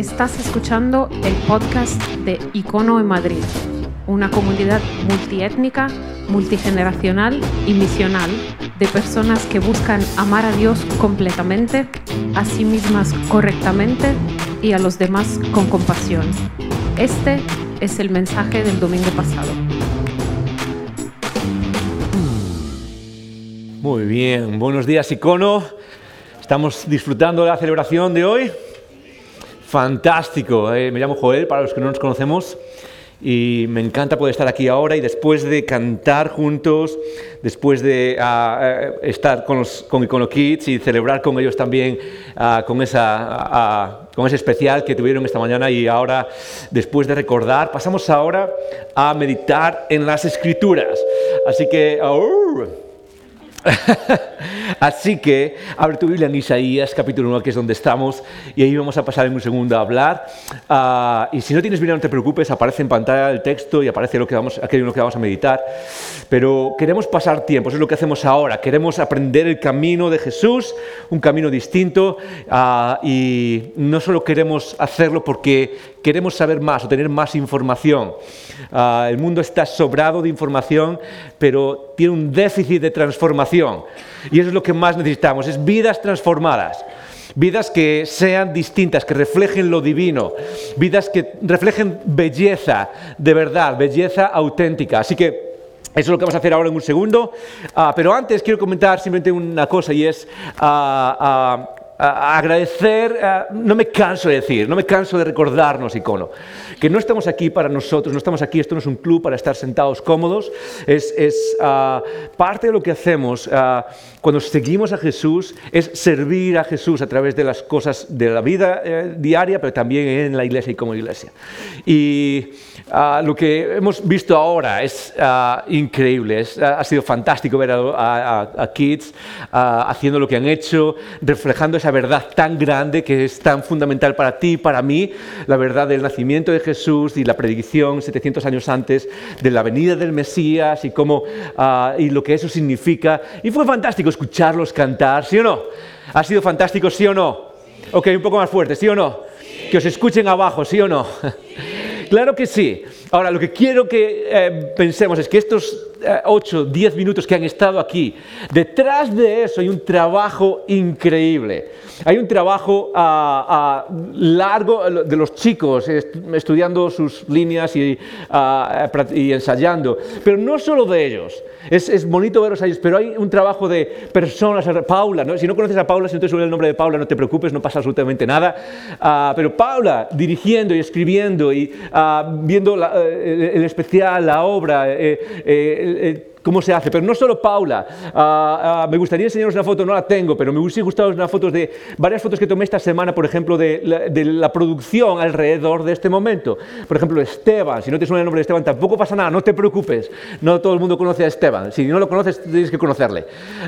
Estás escuchando el podcast de Icono en Madrid, una comunidad multiétnica, multigeneracional y misional de personas que buscan amar a Dios completamente, a sí mismas correctamente y a los demás con compasión. Este es el mensaje del domingo pasado. Muy bien, buenos días Icono. Estamos disfrutando de la celebración de hoy. Fantástico, eh. me llamo Joel, para los que no nos conocemos, y me encanta poder estar aquí ahora y después de cantar juntos, después de ah, eh, estar con, los, con Kids y celebrar con ellos también ah, con, esa, ah, con ese especial que tuvieron esta mañana y ahora, después de recordar, pasamos ahora a meditar en las escrituras. Así que... Así que abre tu Biblia en Isaías capítulo 1, que es donde estamos, y ahí vamos a pasar en un segundo a hablar. Ah, y si no tienes Biblia, no te preocupes, aparece en pantalla el texto y aparece lo que vamos, aquello que vamos a meditar. Pero queremos pasar tiempo, eso es lo que hacemos ahora. Queremos aprender el camino de Jesús, un camino distinto, ah, y no solo queremos hacerlo porque queremos saber más o tener más información. Ah, el mundo está sobrado de información, pero tiene un déficit de transformación. Y eso es lo que más necesitamos, es vidas transformadas. Vidas que sean distintas, que reflejen lo divino, vidas que reflejen belleza de verdad, belleza auténtica. Así que eso es lo que vamos a hacer ahora en un segundo. Ah, pero antes quiero comentar simplemente una cosa y es ah, agradecer, no me canso de decir, no me canso de recordarnos, icono, que no estamos aquí para nosotros, no estamos aquí, esto no es un club para estar sentados cómodos, es, ah, parte de lo que hacemos ah, cuando seguimos a Jesús, es servir a Jesús a través de las cosas de la vida eh, diaria, pero también en la iglesia y como iglesia. Y ah, lo que hemos visto ahora es increíble, ha sido fantástico ver a, a Kids haciendo lo que han hecho, reflejando esa verdad tan grande que es tan fundamental para ti, para mí, la verdad del nacimiento de Jesús y la predicción 700 años antes de la venida del Mesías y, cómo, ah, y lo que eso significa. Y fue fantástico escucharlos cantar, ¿sí o no? ¿Ha sido fantástico, sí o no? Ok, un poco más fuerte, ¿sí o no? Que os escuchen abajo, ¿sí o no? claro que sí. Ahora, lo que quiero que eh, pensemos es que estos 8, eh, 10 minutos que han estado aquí, detrás de eso hay un trabajo increíble. Hay un trabajo ah, ah, largo de los chicos estudiando sus líneas ah, y, ensayando, pero no solo de ellos. Es, bonito verlos a ellos, pero hay un trabajo de personas. Paula, si no conoces a Paula, si no te suena el nombre de Paula, no te preocupes, no pasa absolutamente nada. pero Paula dirigiendo y escribiendo y viendo eh, el especial, la obra. Eh, cómo se hace. Pero no solo Paula. Ah, ah, me gustaría enseñaros una foto, no la tengo, pero me hubiese gustado una foto de varias fotos que tomé esta semana, por ejemplo, de la, producción alrededor de este momento. Por ejemplo, Esteban. Si no te suena el nombre de Esteban, tampoco pasa nada, no te preocupes. No todo el mundo conoce a Esteban. Si no lo conoces, tienes que conocerle.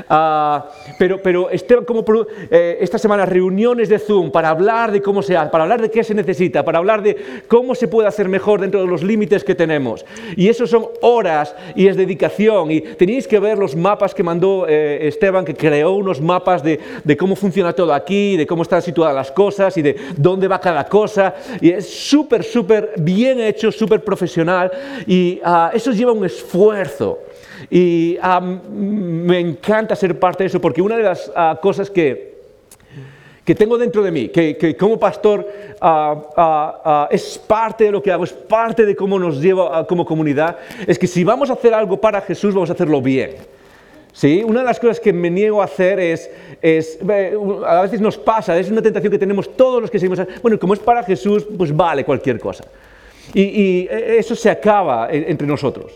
Ah, pero, pero Esteban, como eh, esta semana, reuniones de Zoom para hablar de cómo se hace, para hablar de qué se necesita, para hablar de cómo se puede hacer mejor dentro de los límites que tenemos. Y eso son horas y es dedicación y tenéis que ver los mapas que mandó eh, Esteban, que creó unos mapas de, cómo funciona todo aquí, de cómo están situadas las cosas y de dónde va cada cosa. Y es súper, súper bien hecho, súper profesional y ah, eso lleva un esfuerzo. Y ah, me encanta ser parte de eso porque una de las ah, cosas que que tengo dentro de mí, que, como pastor ah, ah, ah, es parte de lo que hago, es parte de cómo nos lleva como comunidad, es que si vamos a hacer algo para Jesús, vamos a hacerlo bien. ¿Sí? Una de las cosas que me niego a hacer es, a veces nos pasa, es una tentación que tenemos todos los que seguimos, bueno, como es para Jesús, pues vale cualquier cosa. Y, y eso se acaba entre nosotros.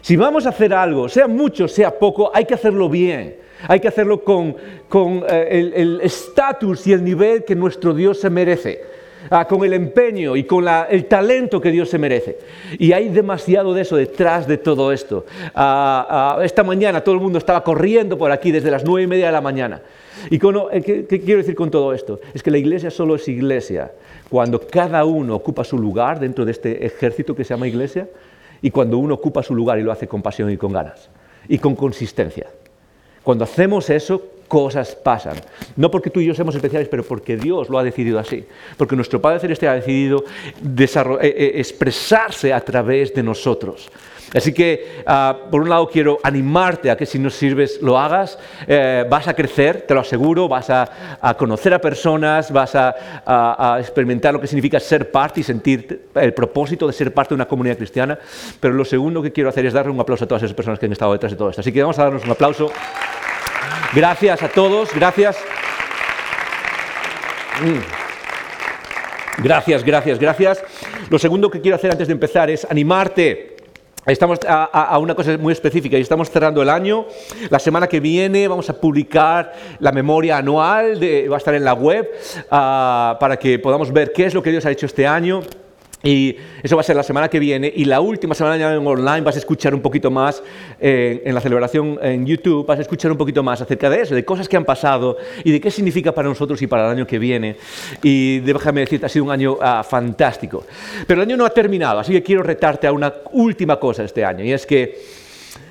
Si vamos a hacer algo, sea mucho, sea poco, hay que hacerlo bien. Hay que hacerlo con, eh, el estatus y el nivel que nuestro Dios se merece. Ah, con el empeño y con el talento que Dios se merece. Y hay demasiado de eso detrás de todo esto. Ah, ah, esta mañana todo el mundo estaba corriendo por aquí desde las nueve y media de la mañana. ¿Y eh, ¿qué, ¿Qué quiero decir con todo esto? Es que la iglesia solo es iglesia cuando cada uno ocupa su lugar dentro de este ejército que se llama iglesia y cuando uno ocupa su lugar y lo hace con pasión y con ganas y con consistencia. Cuando hacemos eso, cosas pasan. No porque tú y yo seamos especiales, pero porque Dios lo ha decidido así. Porque nuestro Padre Celestial ha decidido eh, eh, expresarse a través de nosotros. Así que, ah, por un lado, quiero animarte a que si nos sirves lo hagas. Eh, vas a crecer, te lo aseguro, vas a, conocer a personas, vas a, experimentar lo que significa ser parte y sentir el propósito de ser parte de una comunidad cristiana. Pero lo segundo que quiero hacer es darle un aplauso a todas esas personas que han estado detrás de todo esto. Así que vamos a darnos un aplauso. Gracias a todos, gracias. Mm. Gracias, gracias, gracias. Lo segundo que quiero hacer antes de empezar es animarte Estamos a, una cosa muy específica y estamos cerrando el año. La semana que viene vamos a publicar la memoria anual, de, va a estar en la web ah, para que podamos ver qué es lo que Dios ha hecho este año. Y eso va a ser la semana que viene. Y la última semana en online vas a escuchar un poquito más eh, en la celebración en YouTube, vas a escuchar un poquito más acerca de eso, de cosas que han pasado y de qué significa para nosotros y para el año que viene. Y déjame decirte, ha sido un año ah, fantástico. Pero el año no ha terminado, así que quiero retarte a una última cosa este año. Y es que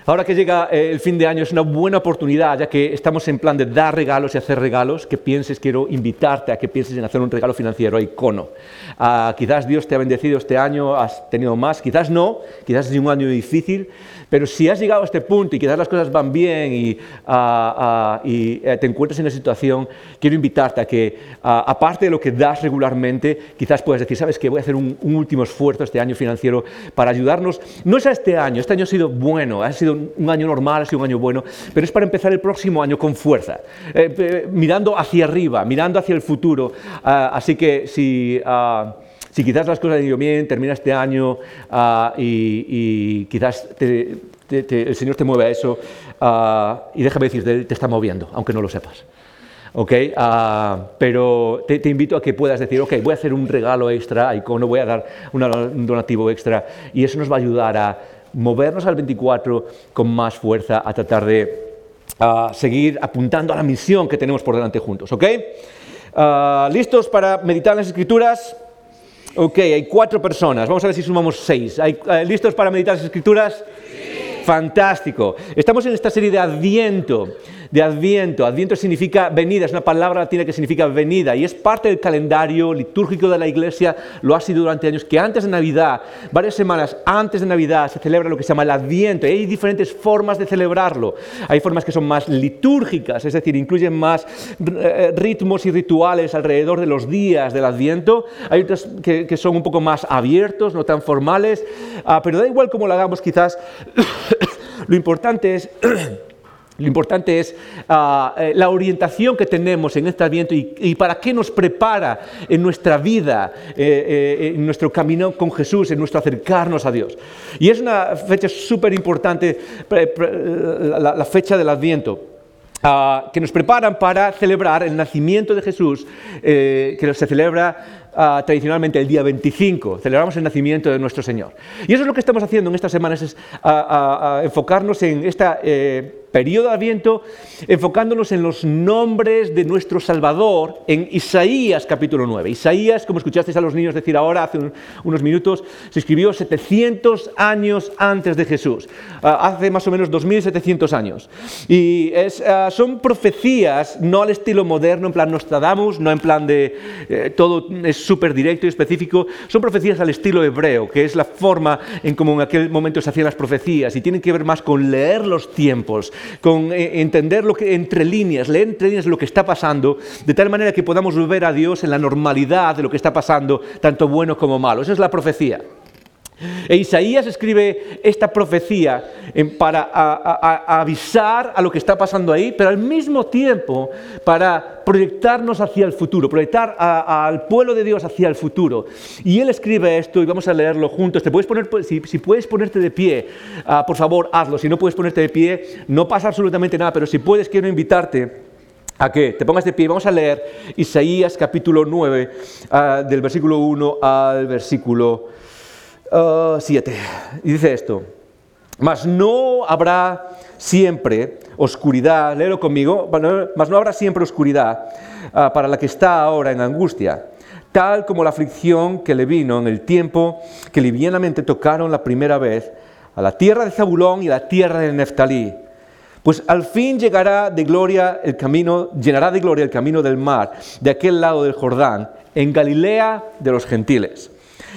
Ahora que llega eh, el fin de año es una buena oportunidad, ya que estamos en plan de dar regalos y hacer regalos, que pienses, quiero invitarte a que pienses en hacer un regalo financiero a Icono. Ah, quizás Dios te ha bendecido este año, has tenido más, quizás no, quizás es un año difícil, pero si has llegado a este punto y quizás las cosas van bien y, ah, ah, eh, te encuentras en esa situación, quiero invitarte a que, ah, aparte de lo que das regularmente, quizás puedas decir, sabes que voy a hacer un, último esfuerzo este año financiero para ayudarnos. No es a este año, este año ha sido bueno, ha sido un año normal, ha sido un año bueno, pero es para empezar el próximo año con fuerza, eh, mirando hacia arriba, mirando hacia el futuro. así que si... Si quizás las cosas han ido bien, termina este año ah, y, quizás el Señor te mueve a eso, ah, y déjame decirte, te está moviendo, aunque no lo sepas. ¿ok? Ah, pero te, invito a que puedas decir, ok, voy a hacer un regalo extra a Icono, voy a dar un donativo extra, y eso nos va a ayudar a movernos al 24 con más fuerza, a tratar de seguir apuntando a la misión que tenemos por delante juntos, ¿ok? ¿Listos para meditar en las escrituras? Ok, hay cuatro personas. Vamos a ver si sumamos seis. ¿Hay, eh, ¿Listos para meditar las escrituras? Fantástico. Estamos en esta serie de Adviento de Adviento. Adviento significa venida, es una palabra latina que significa venida y es parte del calendario litúrgico de la iglesia, lo ha sido durante años, que antes de Navidad, varias semanas antes de Navidad, se celebra lo que se llama el Adviento hay diferentes formas de celebrarlo. Hay formas que son más litúrgicas, es decir, incluyen más eh, ritmos y rituales alrededor de los días del Adviento. Hay otras que, son un poco más abiertos, no tan formales, ah, pero da igual cómo lo hagamos quizás. lo importante es Lo importante es ah, eh, la orientación que tenemos en este Adviento y, para qué nos prepara en nuestra vida, eh, eh, en nuestro camino con Jesús, en nuestro acercarnos a Dios. Y es una fecha súper importante, la, fecha del Adviento. Ah, que nos preparan para celebrar el nacimiento de Jesús, que se celebra Ah, tradicionalmente el día 25, celebramos el nacimiento de nuestro Señor. Y eso es lo que estamos haciendo en estas semanas, es enfocarnos en este periodo de Adviento, enfocándonos en los nombres de nuestro Salvador en Isaías capítulo 9. Isaías, como escuchasteis a los niños decir ahora, hace unos minutos, se escribió 700 años antes de Jesús, ah, hace más o menos 2700 años. Y son profecías, no al estilo moderno, en plan Nostradamus, no en plan de eh, todo es súper directo y específico, son profecías al estilo hebreo, que es la forma en cómo en aquel momento se hacían las profecías y tienen que ver más con leer los tiempos, con eh, entender lo que entre líneas, leer entre líneas lo que está pasando, de tal manera que podamos ver a Dios en la normalidad de lo que está pasando, tanto bueno como malo. Esa es la profecía. E Isaías escribe esta profecía para avisar a lo que está pasando ahí, pero al mismo tiempo para proyectarnos hacia el futuro, proyectar al pueblo de Dios hacia el futuro. Y él escribe esto y vamos a leerlo juntos. ¿Te puedes poner, si, puedes ponerte de pie, ah, por favor, hazlo. Si no puedes ponerte de pie, no pasa absolutamente nada, pero si puedes, quiero invitarte a que te pongas de pie. Vamos a leer Isaías capítulo 9, ah, del versículo 1 al versículo 7. Ah, y dice esto, mas no habrá siempre oscuridad, léelo conmigo, mas no habrá siempre oscuridad ah, para la que está ahora en angustia, tal como la aflicción que le vino en el tiempo que livianamente tocaron la primera vez a la tierra de Zabulón y a la tierra de Neftalí Pues al fin llegará de gloria el camino, llenará de gloria el camino del mar, de aquel lado del Jordán, en Galilea de los gentiles.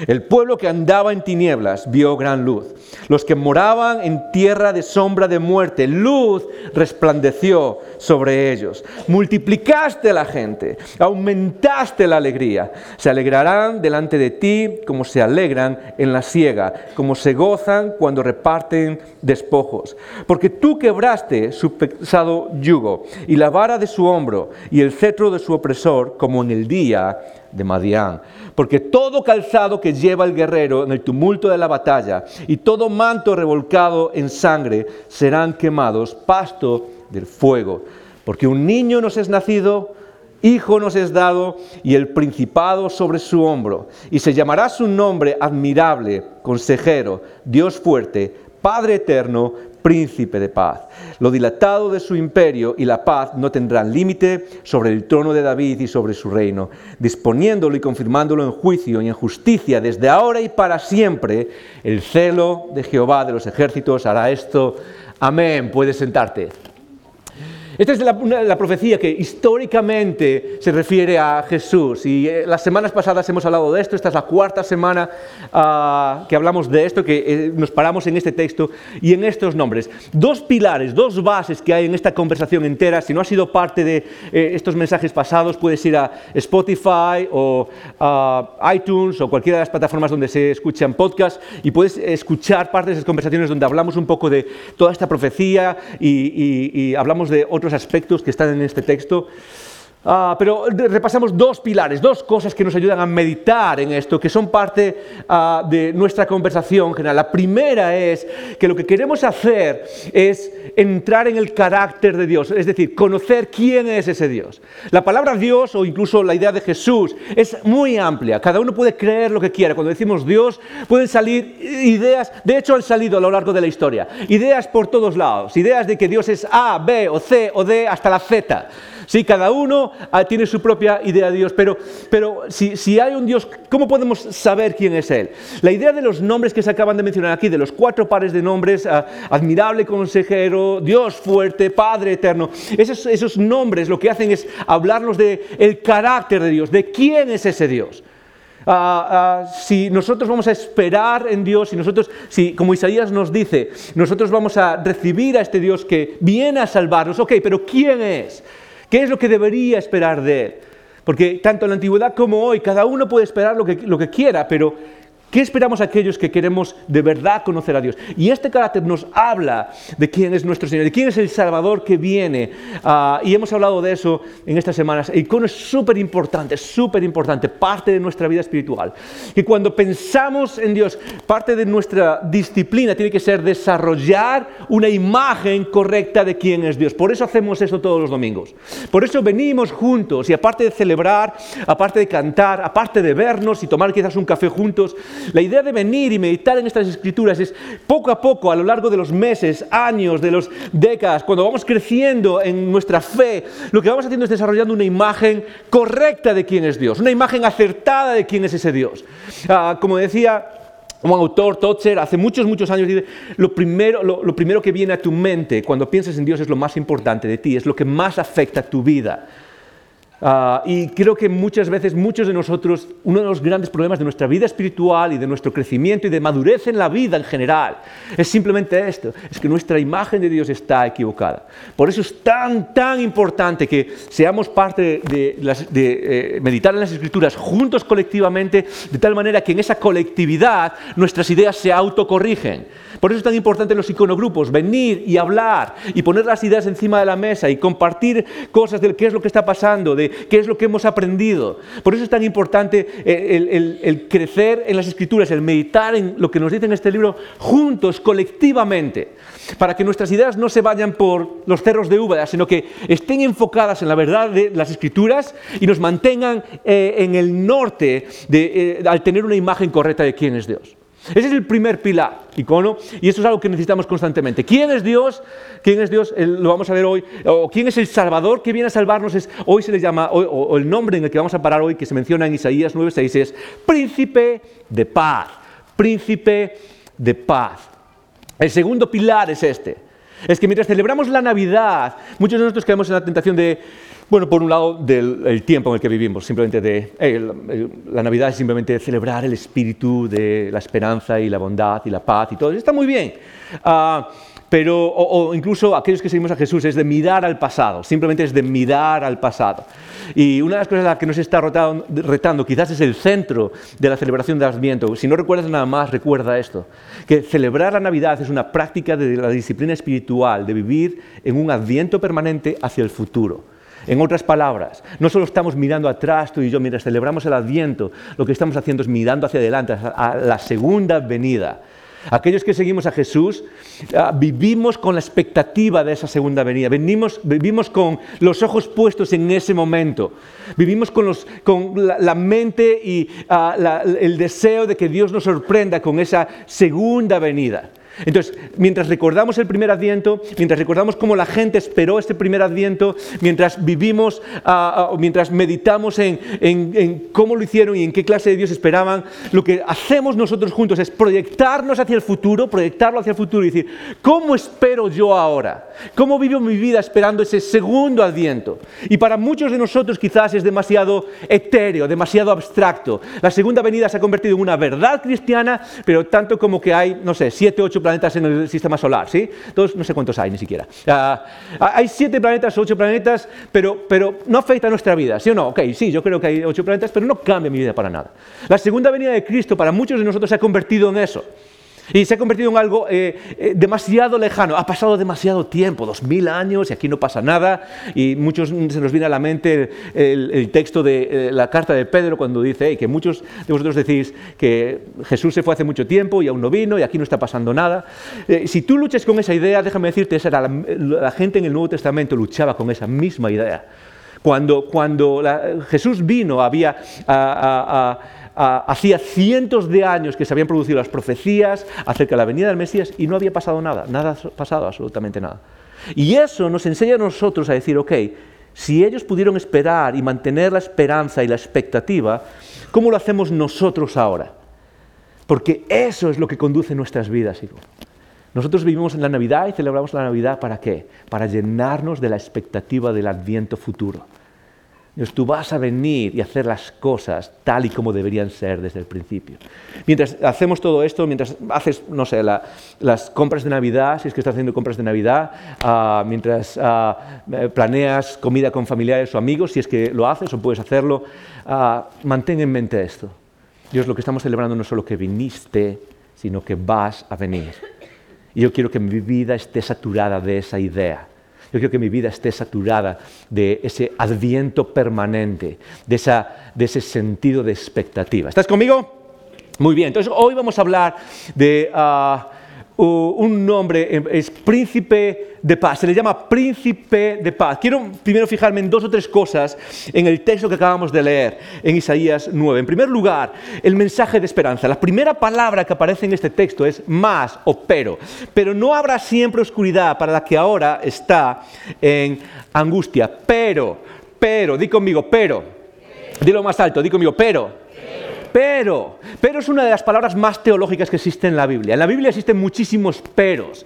El pueblo que andaba en tinieblas vio gran luz. Los que moraban en tierra de sombra de muerte, luz resplandeció sobre ellos. Multiplicaste la gente, aumentaste la alegría. Se alegrarán delante de ti como se alegran en la siega, como se gozan cuando reparten despojos. Porque tú quebraste su pesado yugo y la vara de su hombro y el cetro de su opresor como en el día de Madián. Porque todo calzado que lleva el guerrero en el tumulto de la batalla y todo manto revolcado en sangre serán quemados, pasto del fuego. Porque un niño nos es nacido, hijo nos es dado y el principado sobre su hombro. Y se llamará su nombre admirable, consejero, Dios fuerte, Padre eterno, príncipe de paz. Lo dilatado de su imperio y la paz no tendrán límite sobre el trono de David y sobre su reino, disponiéndolo y confirmándolo en juicio y en justicia desde ahora y para siempre. El celo de Jehová de los ejércitos hará esto. Amén. Puedes sentarte. Esta es la, profecía que históricamente se refiere a Jesús. Y eh, las semanas pasadas hemos hablado de esto. Esta es la cuarta semana ah, que hablamos de esto, que eh, nos paramos en este texto y en estos nombres. Dos pilares, dos bases que hay en esta conversación entera. Si no has sido parte de eh, estos mensajes pasados, puedes ir a Spotify o a iTunes o cualquiera de las plataformas donde se escuchan podcasts y puedes escuchar parte de esas conversaciones donde hablamos un poco de toda esta profecía y hablamos de otros aspectos que están en este texto. Ah, pero repasamos dos pilares, dos cosas que nos ayudan a meditar en esto, que son parte ah, de nuestra conversación general. La primera es que lo que queremos hacer es entrar en el carácter de Dios, es decir, conocer quién es ese Dios. La palabra Dios o incluso la idea de Jesús es muy amplia, cada uno puede creer lo que quiera. Cuando decimos Dios pueden salir ideas, de hecho han salido a lo largo de la historia, ideas por todos lados, ideas de que Dios es A, B o C o D hasta la Z. Sí, cada uno ah, tiene su propia idea de Dios, pero, pero si, hay un Dios, ¿cómo podemos saber quién es Él? La idea de los nombres que se acaban de mencionar aquí, de los cuatro pares de nombres, ah, admirable consejero, Dios fuerte, Padre eterno, esos, esos nombres lo que hacen es hablarnos del el carácter de Dios, de quién es ese Dios. Ah, si nosotros vamos a esperar en Dios, si nosotros, si como Isaías nos dice, nosotros vamos a recibir a este Dios que viene a salvarnos, ok, pero ¿quién es? ¿Qué es lo que debería esperar de él? Porque tanto en la antigüedad como hoy, cada uno puede esperar lo que, lo que quiera, pero ¿Qué esperamos aquellos que queremos de verdad conocer a Dios? Y este carácter nos habla de quién es nuestro Señor, de quién es el Salvador que viene. Ah, y hemos hablado de eso en estas semanas. El icono es súper importante, súper importante, parte de nuestra vida espiritual. Y cuando pensamos en Dios, parte de nuestra disciplina tiene que ser desarrollar una imagen correcta de quién es Dios. Por eso hacemos eso todos los domingos. Por eso venimos juntos y aparte de celebrar, aparte de cantar, aparte de vernos y tomar quizás un café juntos, la idea de venir y meditar en estas escrituras es poco a poco, a lo largo de los meses, años, de los décadas, cuando vamos creciendo en nuestra fe, lo que vamos haciendo es desarrollando una imagen correcta de quién es Dios, una imagen acertada de quién es ese Dios. Ah, como decía un autor, Totzer, hace muchos, muchos años, dice, lo primero, lo primero que viene a tu mente cuando piensas en Dios es lo más importante de ti, es lo que más afecta a tu vida. Ah, y creo que muchas veces, muchos de nosotros, uno de los grandes problemas de nuestra vida espiritual y de nuestro crecimiento y de madurez en la vida en general es simplemente esto, es que nuestra imagen de Dios está equivocada. Por eso es tan, tan importante que seamos parte de, de eh, meditar en las escrituras juntos colectivamente, de tal manera que en esa colectividad nuestras ideas se autocorrigen. Por eso es tan importante los iconogrupos, venir y hablar y poner las ideas encima de la mesa y compartir cosas de qué es lo que está pasando, de qué es lo que hemos aprendido. Por eso es tan importante eh, el, crecer en las escrituras, el meditar en lo que nos dice en este libro juntos, colectivamente, para que nuestras ideas no se vayan por los cerros de Úbeda, sino que estén enfocadas en la verdad de las escrituras y nos mantengan eh, en el norte eh, al tener una imagen correcta de quién es Dios. Ese es el primer pilar, icono, y eso es algo que necesitamos constantemente. ¿Quién es Dios? ¿Quién es Dios? lo vamos a ver hoy. O quién es el Salvador que viene a salvarnos. Hoy se le llama, o, el nombre en el que vamos a parar hoy, que se menciona en Isaías 9:6, es Príncipe de Paz. Príncipe de Paz. El segundo pilar es este. es que mientras celebramos la Navidad, muchos de nosotros caemos en la tentación de, bueno, por un lado, del tiempo en el que vivimos, simplemente de, la Navidad es simplemente celebrar el espíritu de la esperanza y la bondad y la paz y todo, está muy bien. Uh, pero, o, incluso aquellos que seguimos a Jesús, es de mirar al pasado, simplemente es de mirar al pasado. Y una de las cosas a las que nos está retando, quizás es el centro de la celebración del Adviento. Si no recuerdas nada más, recuerda esto, que celebrar la Navidad es una práctica de la disciplina espiritual, de vivir en un Adviento permanente hacia el futuro. En otras palabras, no solo estamos mirando atrás tú y yo mientras celebramos el Adviento, lo que estamos haciendo es mirando hacia adelante, a la segunda venida. Aquellos que seguimos a Jesús ah, vivimos con la expectativa de esa segunda venida, vivimos con los ojos puestos en ese momento, vivimos con, la, mente y ah, el deseo de que Dios nos sorprenda con esa segunda venida. Entonces, mientras recordamos el primer adviento, mientras recordamos cómo la gente esperó este primer adviento, mientras vivimos, ah, ah, mientras meditamos en, en, cómo lo hicieron y en qué clase de Dios esperaban, lo que hacemos nosotros juntos es proyectarnos hacia el futuro, proyectarlo hacia el futuro y decir, ¿cómo espero yo ahora? ¿Cómo vivo mi vida esperando ese segundo adviento? Y para muchos de nosotros quizás es demasiado etéreo, demasiado abstracto. La segunda venida se ha convertido en una verdad cristiana, pero tanto como que hay, no sé, siete, ocho planetas en el sistema solar, ¿sí? Todos, no sé cuántos hay ni siquiera. Ah, hay siete planetas, ocho planetas, pero, pero no afecta a nuestra vida, ¿sí o no? Ok, sí, yo creo que hay ocho planetas, pero no cambia mi vida para nada. La segunda venida de Cristo para muchos de nosotros se ha convertido en eso. Y se ha convertido en algo eh, eh, demasiado lejano. Ha pasado demasiado tiempo, dos mil años, y aquí no pasa nada. Y muchos se nos viene a la mente el, texto de eh, la carta de Pedro cuando dice que muchos de vosotros decís que Jesús se fue hace mucho tiempo y aún no vino y aquí no está pasando nada. si tú luchas con esa idea, déjame decirte, esa era la, gente en el Nuevo Testamento luchaba con esa misma idea. Cuando, cuando Jesús vino, había... hacía cientos de años que se habían producido las profecías acerca de la venida del Mesías y no había pasado nada, nada ha pasado, absolutamente nada. Y eso nos enseña a nosotros a decir, ok, si ellos pudieron esperar y mantener la esperanza y la expectativa, ¿cómo lo hacemos nosotros ahora? Porque eso es lo que conduce nuestras vidas. Nosotros vivimos en la Navidad y celebramos la Navidad para qué? Para llenarnos de la expectativa del adviento futuro. Tú vas a venir y hacer las cosas tal y como deberían ser desde el principio. Mientras hacemos todo esto, mientras haces, no sé, las compras de Navidad, si es que estás haciendo compras de Navidad, ah, mientras ah, planeas comida con familiares o amigos, si es que lo haces o puedes hacerlo, uh, mantén en mente esto. Dios, lo que estamos celebrando no es solo que viniste, sino que vas a venir. Y yo quiero que mi vida esté saturada de esa idea yo quiero que mi vida esté saturada de ese adviento permanente, de, ese sentido de expectativa. ¿Estás conmigo? Muy bien, entonces hoy vamos a hablar de... Ah, un nombre, em, es príncipe de paz, se le llama príncipe de paz. Quiero primero fijarme en dos o tres cosas en el texto que acabamos de leer en Isaías 9. En primer lugar, el mensaje de esperanza. La primera palabra que aparece en este texto es más o pero. Pero no habrá siempre oscuridad para la que ahora está en angustia. Pero, pero, di conmigo, pero. Dilo más alto, di conmigo, pero pero. Pero es una de las palabras más teológicas que existen en la Biblia. En la Biblia existen muchísimos peros.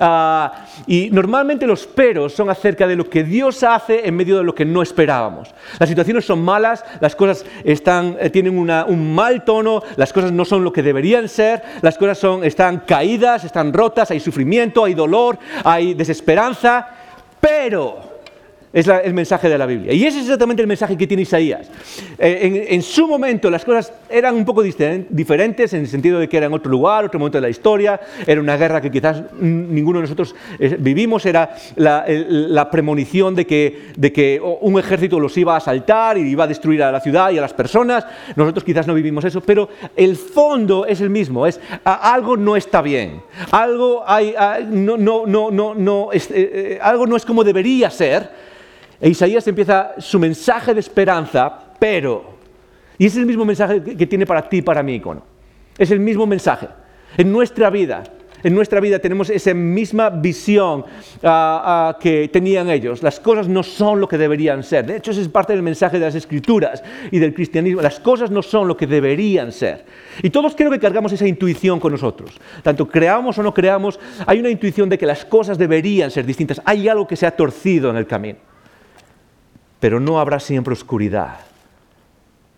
Ah, y normalmente los peros son acerca de lo que Dios hace en medio de lo que no esperábamos. Las situaciones son malas, las cosas eh, tienen un mal tono, las cosas no son lo que deberían ser, las cosas están caídas, están rotas, hay sufrimiento, hay dolor, hay desesperanza, pero es el mensaje de la Biblia. Y ese es exactamente el mensaje que tiene Isaías. Eh, en, su momento las cosas eran un poco diferentes en el sentido de que era en otro lugar, otro momento de la historia, era una guerra que quizás ninguno de nosotros eh, vivimos, era la, premonición de que, un ejército los iba a asaltar y iba a destruir a la ciudad y a las personas. Nosotros quizás no vivimos eso, pero el fondo es el mismo, es algo no está bien, algo, no, no, no, no, eh, algo no es como debería ser e Isaías empieza su mensaje de esperanza, pero, y es el mismo mensaje que tiene para ti y para mí, Icono. Es el mismo mensaje. En nuestra vida, en nuestra vida tenemos esa misma visión ah, ah, que tenían ellos. Las cosas no son lo que deberían ser. De hecho, ese es parte del mensaje de las escrituras y del cristianismo. Las cosas no son lo que deberían ser. Y todos creo que cargamos esa intuición con nosotros. Tanto creamos o no creamos, hay una intuición de que las cosas deberían ser distintas. Hay algo que se ha torcido en el camino. Pero no habrá siempre oscuridad.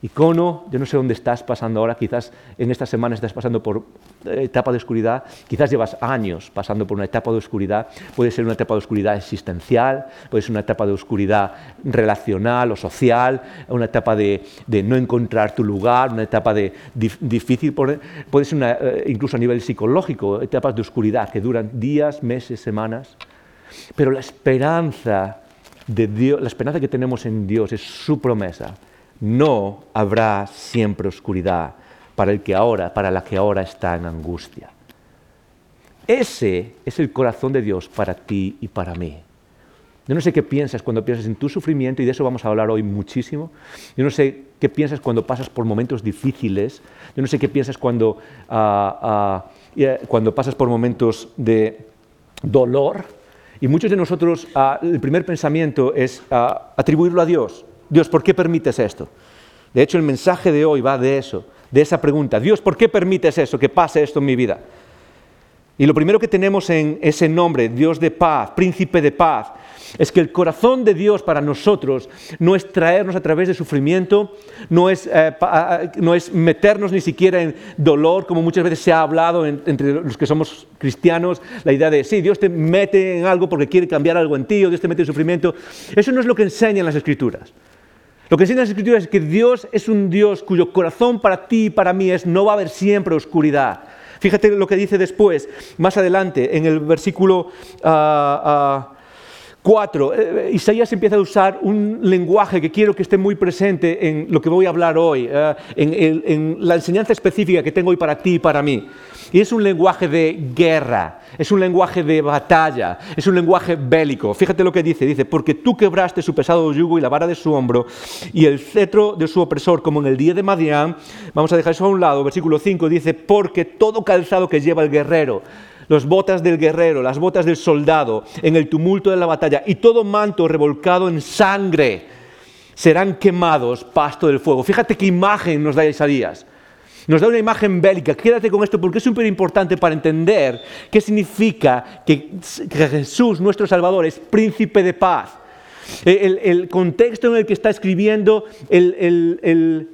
Icono, yo no sé dónde estás pasando ahora, quizás en esta semana estás pasando por eh, etapa de oscuridad, quizás llevas años pasando por una etapa de oscuridad, puede ser una etapa de oscuridad existencial, puede ser una etapa de oscuridad relacional o social, una etapa de, no encontrar tu lugar, una etapa de difícil, puede ser eh, incluso a nivel psicológico, etapas de oscuridad que duran días, meses, semanas, pero la esperanza la esperanza que tenemos en Dios es su promesa no habrá siempre oscuridad para el que ahora, para la que ahora está en angustia. Ese es el corazón de Dios para ti y para mí. Yo no sé qué piensas cuando piensas en tu sufrimiento, y de eso vamos a hablar hoy muchísimo. Yo no sé qué piensas cuando pasas por momentos difíciles. Yo no sé qué piensas cuando, ah, ah, eh, cuando pasas por momentos de dolor. Y muchos de nosotros, ah, el primer pensamiento es atribuirlo a Dios. Dios, ¿por qué permites esto? De hecho, el mensaje de hoy va de eso, de esa pregunta. Dios, ¿por qué permites eso, que pase esto en mi vida? Y lo primero que tenemos en ese nombre, Dios de paz, príncipe de paz, es que el corazón de Dios para nosotros no es traernos a través de sufrimiento, no es, eh, no es meternos ni siquiera en dolor, como muchas veces se ha hablado entre los que somos cristianos, la idea de, sí, Dios te mete en algo porque quiere cambiar algo en ti, o Dios te mete en sufrimiento. Eso no es lo que enseñan las escrituras. Lo que enseñan las escrituras es que Dios es un Dios cuyo corazón para ti y para mí es, no va a haber siempre oscuridad. Fíjate lo que dice después, más adelante, en el versículo... Ah, ah, 4, eh, eh, Isaías empieza a usar un lenguaje que quiero que esté muy presente en lo que voy a hablar hoy, eh, en, en, en, la enseñanza específica que tengo hoy para ti y para mí. Y es un lenguaje de guerra, es un lenguaje de batalla, es un lenguaje bélico. Fíjate lo que dice, dice, porque tú quebraste su pesado yugo y la vara de su hombro y el cetro de su opresor, como en el día de Madián. Vamos a dejar eso a un lado, versículo 5 dice, porque todo calzado que lleva el guerrero, las botas del guerrero, las botas del soldado, en el tumulto de la batalla, y todo manto revolcado en sangre, serán quemados pasto del fuego. Fíjate qué imagen nos da Isaías. Nos da una imagen bélica. Quédate con esto porque es súper importante para entender qué significa que, Jesús, nuestro Salvador, es príncipe de paz. El, contexto en el que está escribiendo, el,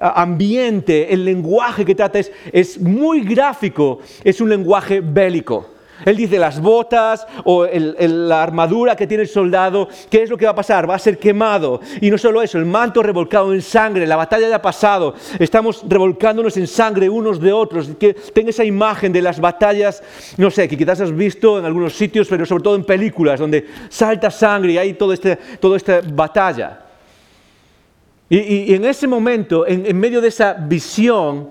ambiente, el lenguaje que trata es muy gráfico, es un lenguaje bélico. Él dice las botas o la armadura que tiene el soldado, ¿qué es lo que va a pasar? Va a ser quemado. Y no solo eso, el manto revolcado en sangre, la batalla ya ha pasado, estamos revolcándonos en sangre unos de otros. Que tenga esa imagen de las batallas, no sé, que quizás has visto en algunos sitios, pero sobre todo en películas, donde salta sangre y hay toda este, toda esta batalla. Y, en ese momento, en, medio de esa visión,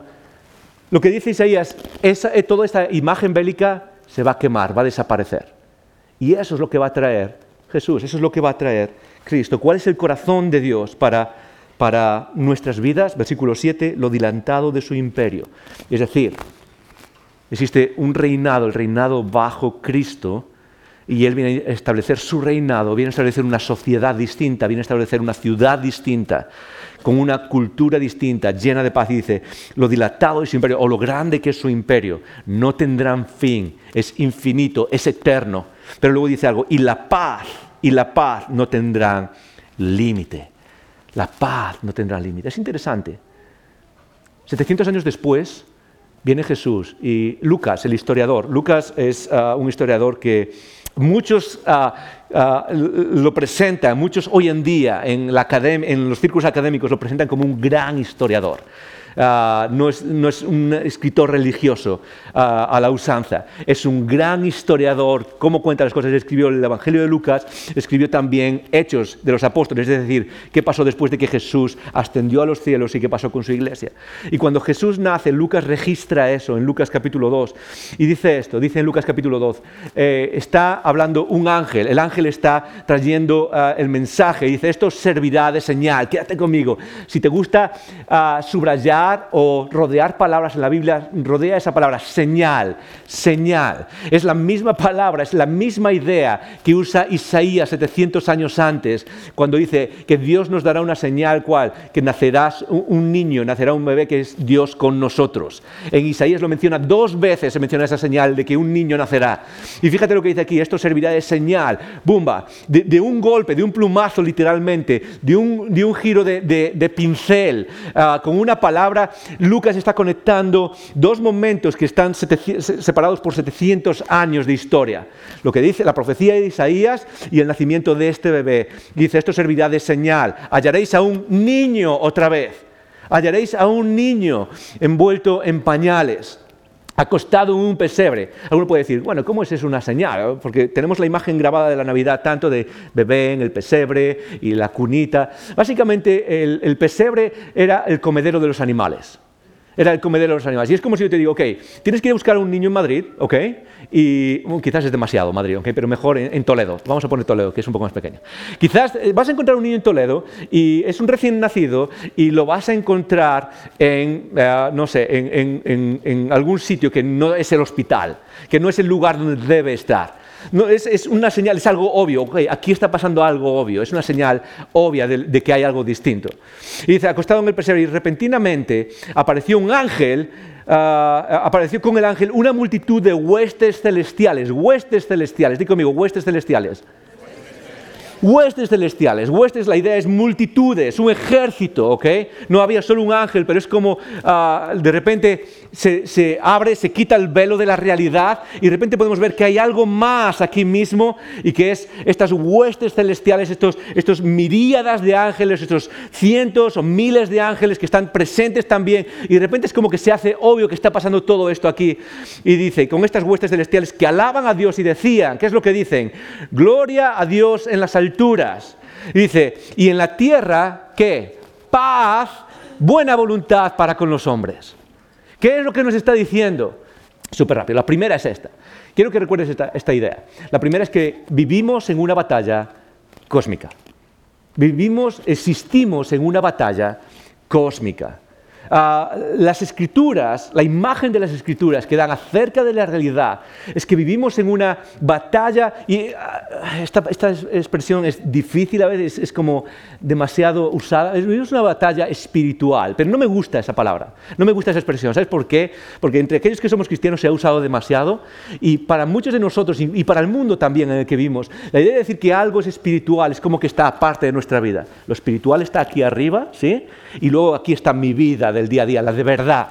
lo que dice Isaías, esa, eh, toda esta imagen bélica se va a quemar, va a desaparecer. Y eso es lo que va a traer Jesús, eso es lo que va a traer Cristo. ¿Cuál es el corazón de Dios para, para nuestras vidas? Versículo 7, lo dilantado de su imperio. Es decir, existe un reinado, el reinado bajo Cristo, y Él viene a establecer su reinado, viene a establecer una sociedad distinta, viene a establecer una ciudad distinta con una cultura distinta, llena de paz. Dice, lo dilatado de su imperio, o lo grande que es su imperio, no tendrán fin, es infinito, es eterno. Pero luego dice algo, y la paz, y la paz no tendrán límite. La paz no tendrá límite. Es interesante. 700 años después viene Jesús y Lucas, el historiador, Lucas es ah, un historiador que muchos ah, ah, lo presentan, muchos hoy en día en, en los círculos académicos lo presentan como un gran historiador. Ah, no, es, un escritor religioso ah, a la usanza, es un gran historiador, cómo cuenta las cosas. Escribió el Evangelio de Lucas, escribió también Hechos de los Apóstoles, es decir, qué pasó después de que Jesús ascendió a los cielos y qué pasó con su iglesia. Y cuando Jesús nace, Lucas registra eso en Lucas capítulo 2 y dice esto, dice en Lucas capítulo 2, eh, está hablando un ángel, el ángel está trayendo ah, el mensaje dice, esto servirá de señal, quédate conmigo. Si te gusta subrayar, rodear o rodear palabras en la Biblia, rodea esa palabra señal, señal. Es la misma palabra, es la misma idea que usa Isaías 700 años antes, cuando dice que Dios nos dará una señal, ¿cuál? Que nacerás un niño, nacerá un bebé que es Dios con nosotros. En Isaías lo menciona dos veces, se menciona esa señal de que un niño nacerá. Y fíjate lo que dice aquí, esto servirá de señal, bumba, de, un golpe, de un plumazo literalmente, de un, de un giro de, pincel, ah, con una palabra, Lucas está conectando dos momentos que están separados por 700 años de historia. Lo que dice la profecía de Isaías y el nacimiento de este bebé. Dice, esto servirá de señal. Hallaréis a un niño otra vez. Hallaréis a un niño envuelto en pañales acostado en un pesebre. Alguno puede decir, bueno, ¿cómo es eso una señal? Porque tenemos la imagen grabada de la Navidad tanto de bebé en el pesebre y la cunita. Básicamente el, pesebre era el comedero de los animales era el comedero de los animales. Y es como si yo te digo, ok, tienes que ir a buscar a un niño en Madrid, ok, y quizás es demasiado Madrid, ok, pero mejor en, Toledo. Vamos a poner Toledo, que es un poco más pequeño. Quizás eh, vas a encontrar un niño en Toledo y es un recién nacido y lo vas a encontrar en, eh, no sé, en algún sitio que no es el hospital, que no es el lugar donde debe estar. No, es, una señal, es algo obvio. aquí está pasando algo obvio. Es una señal obvia de, que hay algo distinto. Y dice, acostado en el pesebre, y repentinamente apareció un ángel, ah, apareció con el ángel una multitud de huestes celestiales. Huestes celestiales. Dí conmigo, huestes celestiales. Huestes celestiales, huestes, la idea es multitudes, un ejército, ¿ok? No había solo un ángel, pero es como ah, de repente se, abre, se quita el velo de la realidad y de repente podemos ver que hay algo más aquí mismo y que es estas huestes celestiales, estos, estos miríadas de ángeles, estos cientos o miles de ángeles que están presentes también y de repente es como que se hace obvio que está pasando todo esto aquí y dice, con estas huestes celestiales que alaban a Dios y decían, ¿qué es lo que dicen? Gloria a Dios en las alturas y dice, y en la tierra, ¿qué? Paz, buena voluntad para con los hombres. ¿Qué es lo que nos está diciendo? Súper rápido. La primera es esta. Quiero que recuerdes esta, esta idea. La primera es que vivimos en una batalla cósmica. Vivimos, existimos en una batalla cósmica. Ah, las escrituras, la imagen de las escrituras que dan acerca de la realidad es que vivimos en una batalla y ah, esta, expresión es difícil a veces, es como demasiado usada, vivimos una batalla espiritual, pero no me gusta esa palabra, no me gusta esa expresión, ¿sabes por qué? Porque entre aquellos que somos cristianos se ha usado demasiado y para muchos de nosotros y para el mundo también en el que vivimos, la idea de decir que algo es espiritual es como que está aparte de nuestra vida, lo espiritual está aquí arriba, ¿sí? Y luego aquí está mi vida del día a día, la de verdad.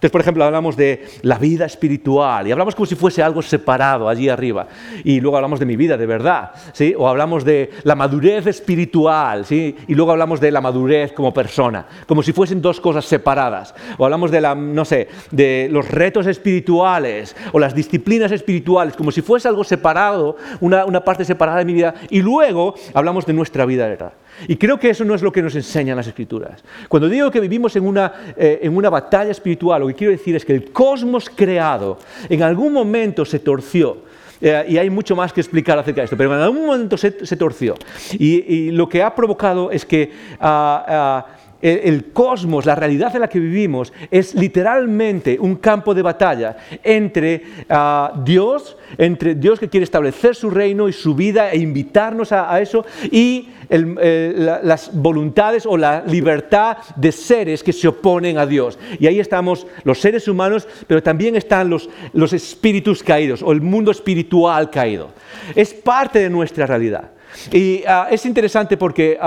Entonces, por ejemplo, hablamos de la vida espiritual y hablamos como si fuese algo separado allí arriba. Y luego hablamos de mi vida de verdad, ¿sí? O hablamos de la madurez espiritual, ¿sí? Y luego hablamos de la madurez como persona, como si fuesen dos cosas separadas. O hablamos de la, no sé, de los retos espirituales o las disciplinas espirituales, como si fuese algo separado, una, una parte separada de mi vida. Y luego hablamos de nuestra vida de verdad. Y creo que eso no es lo que nos enseñan las escrituras. Cuando digo que vivimos en una, eh, en una batalla espiritual, lo que quiero decir es que el cosmos creado en algún momento se torció. Eh, y hay mucho más que explicar acerca de esto, pero en algún momento se, torció. Y, lo que ha provocado es que... Ah, ah, el, cosmos, la realidad en la que vivimos, es literalmente un campo de batalla entre ah, Dios, entre Dios que quiere establecer su reino y su vida e invitarnos a, eso, y eh, las voluntades o la libertad de seres que se oponen a Dios. Y ahí estamos los seres humanos, pero también están los, los espíritus caídos o el mundo espiritual caído. Es parte de nuestra realidad. Y ah, es interesante porque...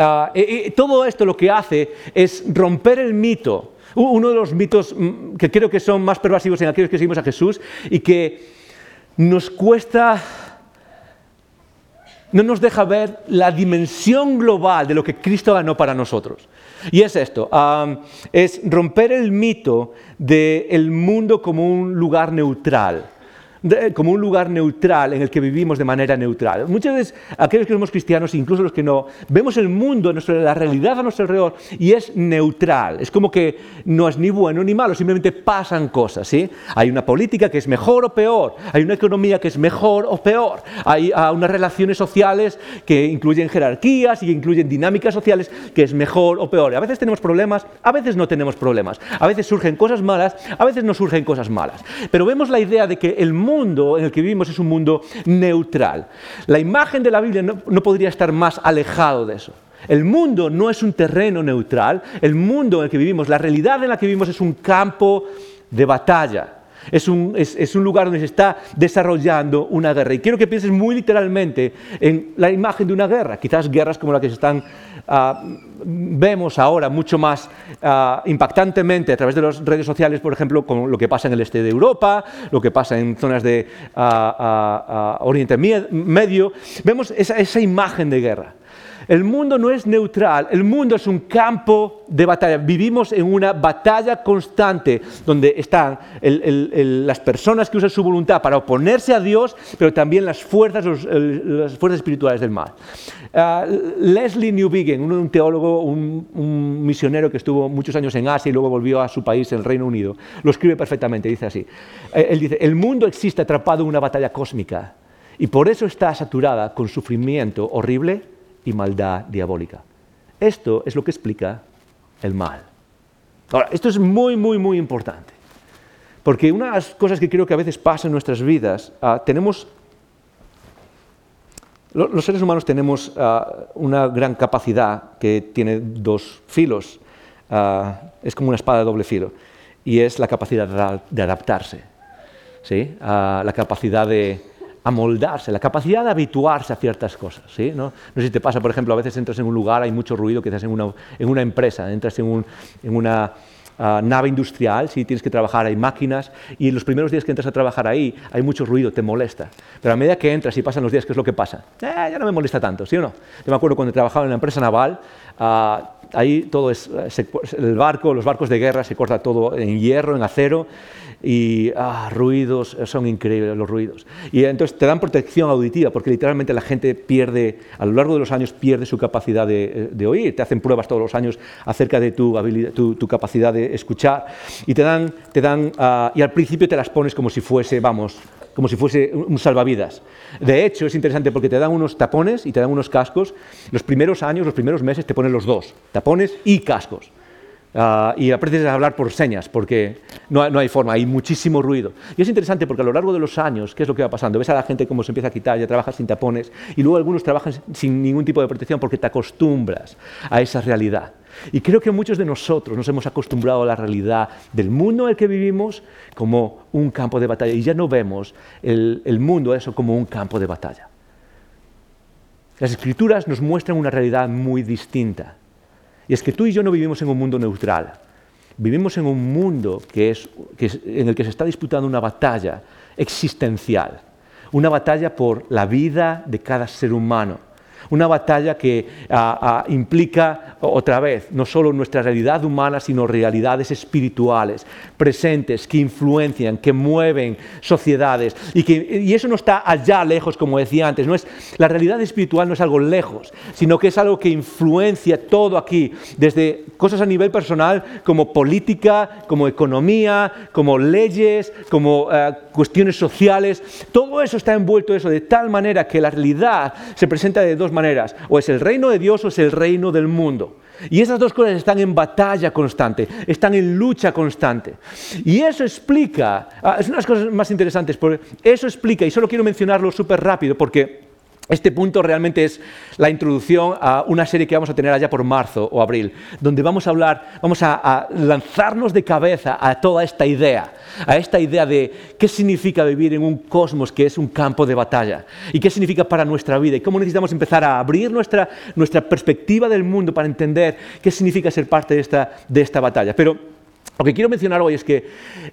Ah, Ah, todo esto lo que hace es romper el mito, uno de los mitos mm, que creo que son más pervasivos en aquellos que seguimos a Jesús y que nos cuesta, no nos deja ver la dimensión global de lo que Cristo ganó para nosotros. Y es esto, es romper el mito del mundo como un lugar neutral como un lugar neutral en el que vivimos de manera neutral. Muchas veces aquellos que somos cristianos, incluso los que no, vemos el mundo, la realidad a nuestro alrededor y es neutral. Es como que no es ni bueno ni malo, simplemente pasan cosas. ¿sí? Hay una política que es mejor o peor, hay una economía que es mejor o peor, hay uh, unas relaciones sociales que incluyen jerarquías y incluyen dinámicas sociales que es mejor o peor. A veces tenemos problemas, a veces no tenemos problemas, a veces surgen cosas malas, a veces no surgen cosas malas. Pero vemos la idea de que el mundo en el que vivimos es un mundo neutral. La imagen de la Biblia no, no podría estar más alejado de eso. El mundo no es un terreno neutral, el mundo en el que vivimos, la realidad en la que vivimos es un campo de batalla. Es un, es, un, lugar donde se está desarrollando una guerra. Y quiero que pienses muy literalmente en la imagen de una guerra, quizás guerras como la que se están, uh, vemos ahora mucho más uh, impactantemente a través de las redes sociales, por ejemplo, con lo que pasa en el este de Europa, lo que pasa en zonas de uh, Oriente Medio. Vemos esa, esa imagen de guerra. El mundo no es neutral, el mundo es un campo de batalla. Vivimos en una batalla constante donde están las personas que usan su voluntad para oponerse a Dios, pero también las fuerzas, las fuerzas espirituales del mal. Uh, Leslie Newbigin, un, un teólogo, un, un, misionero que estuvo muchos años en Asia y luego volvió a su país, el Reino Unido, lo escribe perfectamente, dice así. Eh, él dice, el mundo existe atrapado en una batalla cósmica y por eso está saturada con sufrimiento horrible y maldad diabólica. Esto es lo que explica el mal. Ahora, esto es muy, muy, muy importante. Porque una de las cosas que creo que a veces pasa en nuestras vidas, uh, tenemos, los seres humanos tenemos uh, una gran capacidad que tiene dos filos, uh, es como una espada de doble filo, y es la capacidad de adaptarse, ¿sí? la capacidad de, amoldarse, la capacidad de habituarse a ciertas cosas. ¿sí? ¿No? no sé si te pasa, por ejemplo, a veces entras en un lugar, hay mucho ruido, quizás en una, en una empresa, entras en, un, en una uh, nave industrial, si tienes que trabajar, hay máquinas, y en los primeros días que entras a trabajar ahí hay mucho ruido, te molesta. Pero a medida que entras y pasan los días, ¿qué es lo que pasa? Eh, ya no me molesta tanto, ¿sí o no? Yo me acuerdo cuando trabajaba en la empresa naval, uh, ahí todo es, se, el barco, los barcos de guerra se corta todo en hierro, en acero, y ah, ruidos, son increíbles los ruidos. Y entonces te dan protección auditiva, porque literalmente la gente pierde, a lo largo de los años, pierde su capacidad de, de oír. Te hacen pruebas todos los años acerca de tu, habilidad, tu, capacidad de escuchar. Y te dan, te dan uh, y al principio te las pones como si fuese, vamos, como si fuese un salvavidas. De hecho, es interesante porque te dan unos tapones y te dan unos cascos. Los primeros años, los primeros meses te ponen los dos, tapones y cascos. Uh, y aprendes a hablar por señas, porque no, no, hay forma, hay muchísimo ruido. Y es interesante porque a lo largo de los años, ¿qué es lo que va pasando? Ves a la gente cómo se empieza a quitar, ya trabaja sin tapones, y luego algunos trabajan sin ningún tipo de protección porque te acostumbras a esa realidad. Y creo que muchos de nosotros nos hemos acostumbrado a la realidad del mundo en el que vivimos como un campo de batalla, y ya no vemos el, el mundo eso como un campo de batalla. Las escrituras nos muestran una realidad muy distinta. Y es que tú y yo no vivimos en un mundo neutral. Vivimos en un mundo que es, que en el que se está disputando una batalla existencial, una batalla por la vida de cada ser humano, una batalla que a, a, implica otra vez no solo nuestra realidad humana, sino realidades espirituales, presentes, que influencian, que mueven sociedades. Y, que, y eso no está allá lejos, como decía antes. No es, la realidad espiritual no es algo lejos, sino que es algo que influencia todo aquí, desde cosas a nivel personal, como política, como economía, como leyes, como uh, cuestiones sociales. Todo eso está envuelto eso de tal manera que la realidad se presenta de dos maneras. O es el reino de Dios o es el reino del mundo. Y esas dos cosas están en batalla constante, están en lucha constante. Y eso explica, ah, es una de las cosas más interesantes, porque eso explica, y solo quiero mencionarlo súper rápido, porque este punto realmente es la introducción a una serie que vamos a tener allá por marzo o abril, donde vamos a hablar, vamos a, a, lanzarnos de cabeza a toda esta idea, a esta idea de qué significa vivir en un cosmos que es un campo de batalla y qué significa para nuestra vida y cómo necesitamos empezar a abrir nuestra, nuestra perspectiva del mundo para entender qué significa ser parte de esta, de esta batalla. Pero lo que quiero mencionar hoy es que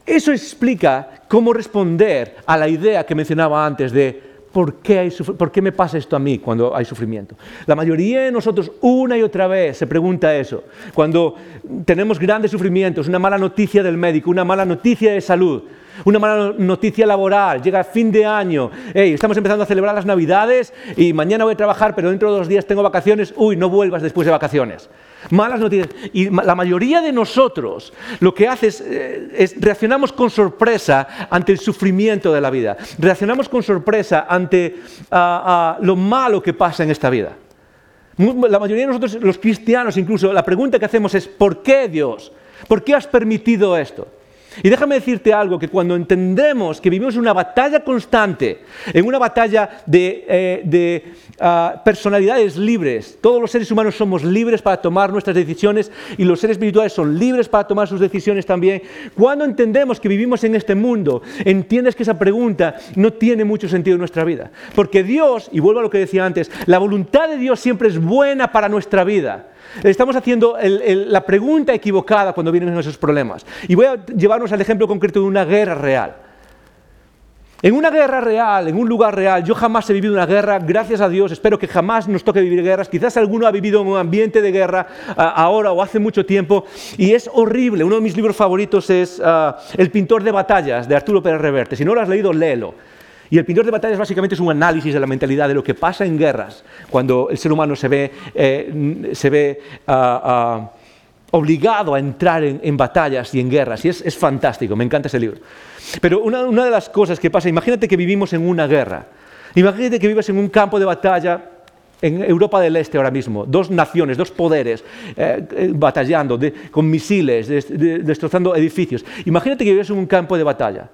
eso explica cómo responder a la idea que mencionaba antes de ¿Por qué, hay, ¿Por qué, me pasa esto a mí cuando hay sufrimiento? La mayoría de nosotros una y otra vez se pregunta eso. Cuando tenemos grandes sufrimientos, una mala noticia del médico, una mala noticia de salud, Una mala noticia laboral, llega fin de año, estamos empezando a celebrar las Navidades y mañana voy a trabajar, pero dentro de dos días tengo vacaciones, uy, no vuelvas después de vacaciones. Malas noticias. Y la mayoría de nosotros lo que hace es, eh, reaccionamos con sorpresa ante el sufrimiento de la vida. Reaccionamos con sorpresa ante lo malo que pasa en esta vida. La mayoría de nosotros, los cristianos incluso, la pregunta que hacemos es, ¿por qué Dios? ¿Por qué has permitido esto? Y déjame decirte algo, que cuando entendemos que vivimos una batalla constante, en una batalla de, eh, ah, personalidades libres, todos los seres humanos somos libres para tomar nuestras decisiones y los seres espirituales son libres para tomar sus decisiones también, cuando entendemos que vivimos en este mundo, entiendes que esa pregunta no tiene mucho sentido en nuestra vida. Porque Dios, y vuelvo a lo que decía antes, la voluntad de Dios siempre es buena para nuestra vida. Estamos haciendo la pregunta equivocada cuando vienen esos problemas. Y voy a llevarnos al ejemplo concreto de una guerra real. En una guerra real, en un lugar real, yo jamás he vivido una guerra, gracias a Dios, espero que jamás nos toque vivir guerras. Quizás alguno ha vivido en un ambiente de guerra ahora o hace mucho tiempo y es horrible. Uno de mis libros favoritos es ah, El pintor de batallas de Arturo Pérez Reverte. Si no lo has leído, léelo. Y el pintor de batallas básicamente es un análisis de la mentalidad de lo que pasa en guerras, cuando el ser humano se ve, eh, se ve ah, ah, obligado a entrar en, batallas y en guerras. Y es, fantástico, me encanta ese libro. Pero una, de las cosas que pasa, imagínate que vivimos en una guerra. Imagínate que vives en un campo de batalla en Europa del Este ahora mismo, dos naciones, dos poderes, eh, eh, batallando con misiles, destrozando edificios. Imagínate que vives en un campo de batalla.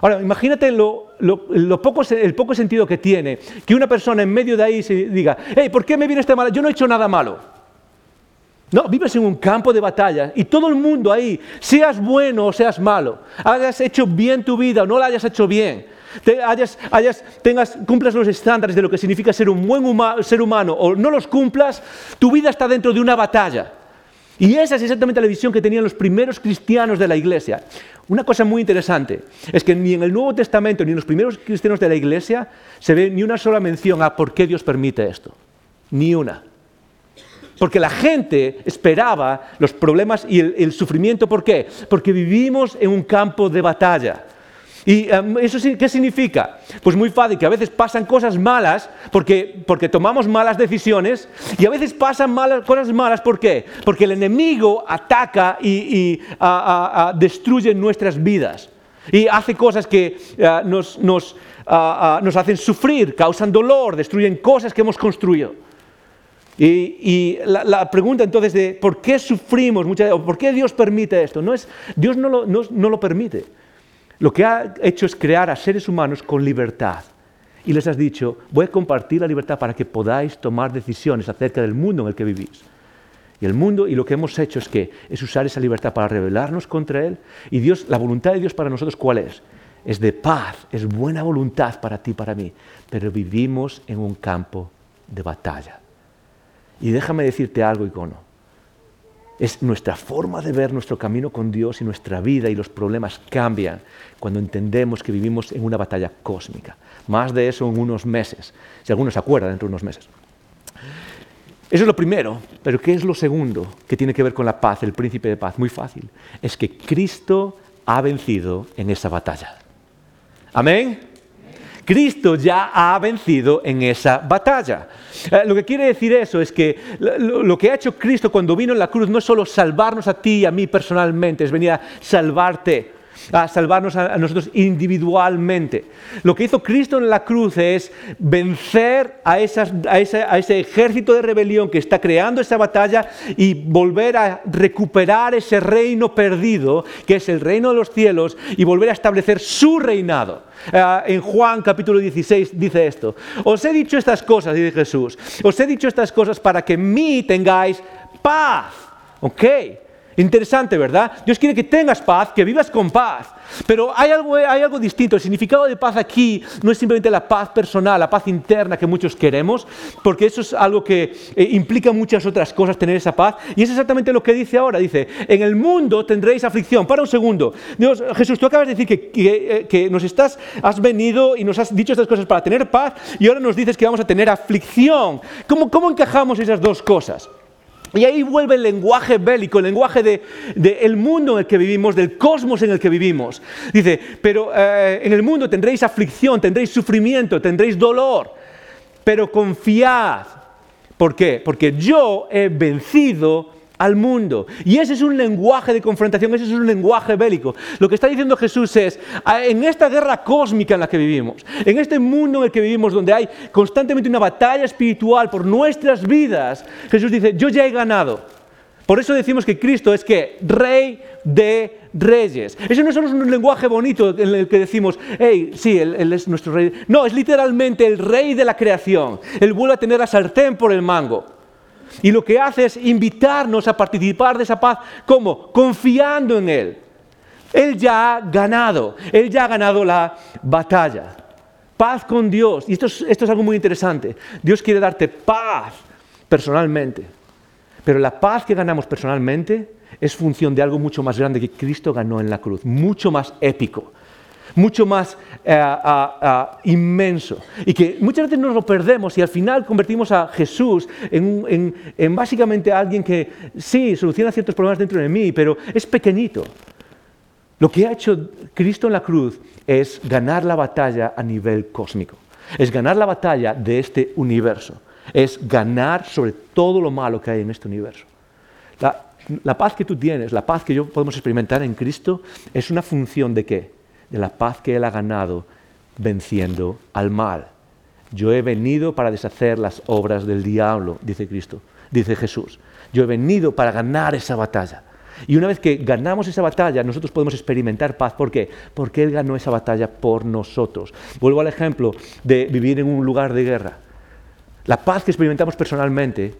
Ahora, imagínate el poco sentido que tiene que una persona en medio de ahí se diga, hey, ¿por qué me viene este mal? Yo no he hecho nada malo. No, vives en un campo de batalla y todo el mundo ahí, seas bueno o seas malo, hayas hecho bien tu vida o no la hayas hecho bien, tengas, cumplas los estándares de lo que significa ser un buen ser humano o no los cumplas, tu vida está dentro de una batalla. Y esa es exactamente la visión que tenían los primeros cristianos de la iglesia. Una cosa muy interesante es que ni en el Nuevo Testamento ni en los primeros cristianos de la iglesia se ve ni una sola mención a por qué Dios permite esto. Ni una. Porque la gente esperaba los problemas y el, sufrimiento. ¿Por qué? Porque vivimos en un campo de batalla. ¿Y em, eso qué significa? Pues muy fácil, que a veces pasan cosas malas porque, porque tomamos malas decisiones y a veces pasan malas, cosas malas ¿por qué? Porque el enemigo ataca y, destruye nuestras vidas y hace cosas que eh, nos, nos, nos, hacen sufrir, causan dolor, destruyen cosas que hemos construido. Y, la, pregunta entonces de por qué sufrimos, muchas, por qué Dios permite esto, no es, Dios no lo, no, no lo permite. Lo que ha hecho es crear a seres humanos con libertad. Y les has dicho, voy a compartir la libertad para que podáis tomar decisiones acerca del mundo en el que vivís. Y el mundo, y lo que hemos hecho es que es usar esa libertad para rebelarnos contra Él. Y Dios, la voluntad de Dios para nosotros, ¿cuál es? Es de paz, es buena voluntad para ti para mí. Pero vivimos en un campo de batalla. Y déjame decirte algo, icono. Es nuestra forma de ver nuestro camino con Dios y nuestra vida y los problemas cambian cuando entendemos que vivimos en una batalla cósmica. Más de eso en unos meses, si alguno se acuerda dentro de unos meses. Eso es lo primero, pero ¿qué es lo segundo que tiene que ver con la paz, el príncipe de paz? Muy fácil. Es que Cristo ha vencido en esa batalla. Amén. Cristo ya ha vencido en esa batalla. Eh, lo que quiere decir eso es que lo, que ha hecho Cristo cuando vino en la cruz no es solo salvarnos a ti y a mí personalmente, es venir a salvarte a salvarnos a, nosotros individualmente. Lo que hizo Cristo en la cruz es vencer a, ese, ejército de rebelión que está creando esa batalla y volver a recuperar ese reino perdido, que es el reino de los cielos, y volver a establecer su reinado. Ah, en Juan capítulo 16 dice esto, os he dicho estas cosas, dice Jesús, os he dicho estas cosas para que en mí tengáis paz. ¿Ok? Interesante, ¿verdad? Dios quiere que tengas paz, que vivas con paz. Pero hay algo, hay algo distinto. El significado de paz aquí no es simplemente la paz personal, la paz interna que muchos queremos, porque eso es algo que eh, implica muchas otras cosas, tener esa paz. Y es exactamente lo que dice ahora. Dice, en el mundo tendréis aflicción. Para un segundo. Dios, Jesús, tú acabas de decir que, que, eh, nos estás, has venido y nos has dicho estas cosas para tener paz y ahora nos dices que vamos a tener aflicción. ¿Cómo, cómo encajamos esas dos cosas? Y ahí vuelve el lenguaje bélico, el lenguaje del de, el mundo en el que vivimos, del cosmos en el que vivimos. Dice, pero eh, en el mundo tendréis aflicción, tendréis sufrimiento, tendréis dolor, pero confiad. ¿Por qué? Porque yo he vencido al mundo. Y ese es un lenguaje de confrontación, ese es un lenguaje bélico. Lo que está diciendo Jesús es, en esta guerra cósmica en la que vivimos, en este mundo en el que vivimos, donde hay constantemente una batalla espiritual por nuestras vidas, Jesús dice, yo ya he ganado. Por eso decimos que Cristo es que rey de reyes. Eso no es un lenguaje bonito en el que decimos, hey, sí, él, es nuestro rey. No, es literalmente el rey de la creación. Él vuelve a tener la sartén por el mango. Y lo que hace es invitarnos a participar de esa paz. ¿Cómo? Confiando en Él. Él ya ha ganado, Él ya ha ganado la batalla. Paz con Dios. Y esto es, esto es algo muy interesante. Dios quiere darte paz personalmente. Pero la paz que ganamos personalmente es función de algo mucho más grande que Cristo ganó en la cruz, mucho más épico mucho más eh, inmenso. Y que muchas veces nos lo perdemos y al final convertimos a Jesús en, en básicamente alguien que sí, soluciona ciertos problemas dentro de mí, pero es pequeñito. Lo que ha hecho Cristo en la cruz es ganar la batalla a nivel cósmico. Es ganar la batalla de este universo. Es ganar sobre todo lo malo que hay en este universo. La, la, paz que tú tienes, la paz que yo podemos experimentar en Cristo, es una función de qué? De la paz que Él ha ganado venciendo al mal. Yo he venido para deshacer las obras del diablo, dice Cristo, dice Jesús. Yo he venido para ganar esa batalla. Y una vez que ganamos esa batalla, nosotros podemos experimentar paz. ¿Por qué? Porque Él ganó esa batalla por nosotros. Vuelvo al ejemplo de vivir en un lugar de guerra. La paz que experimentamos personalmente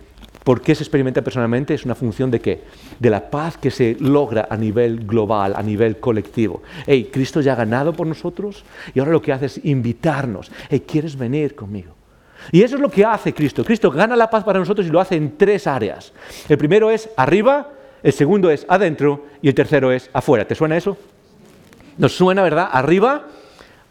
¿Por qué se experimenta personalmente? Es una función de qué? De la paz que se logra a nivel global, a nivel colectivo. Hey, Cristo ya ha ganado por nosotros y ahora lo que hace es invitarnos. Hey, ¿quieres venir conmigo? Y eso es lo que hace Cristo. Cristo gana la paz para nosotros y lo hace en tres áreas. El primero es arriba, el segundo es adentro y el tercero es afuera. ¿Te suena eso? Nos suena, ¿verdad? Arriba,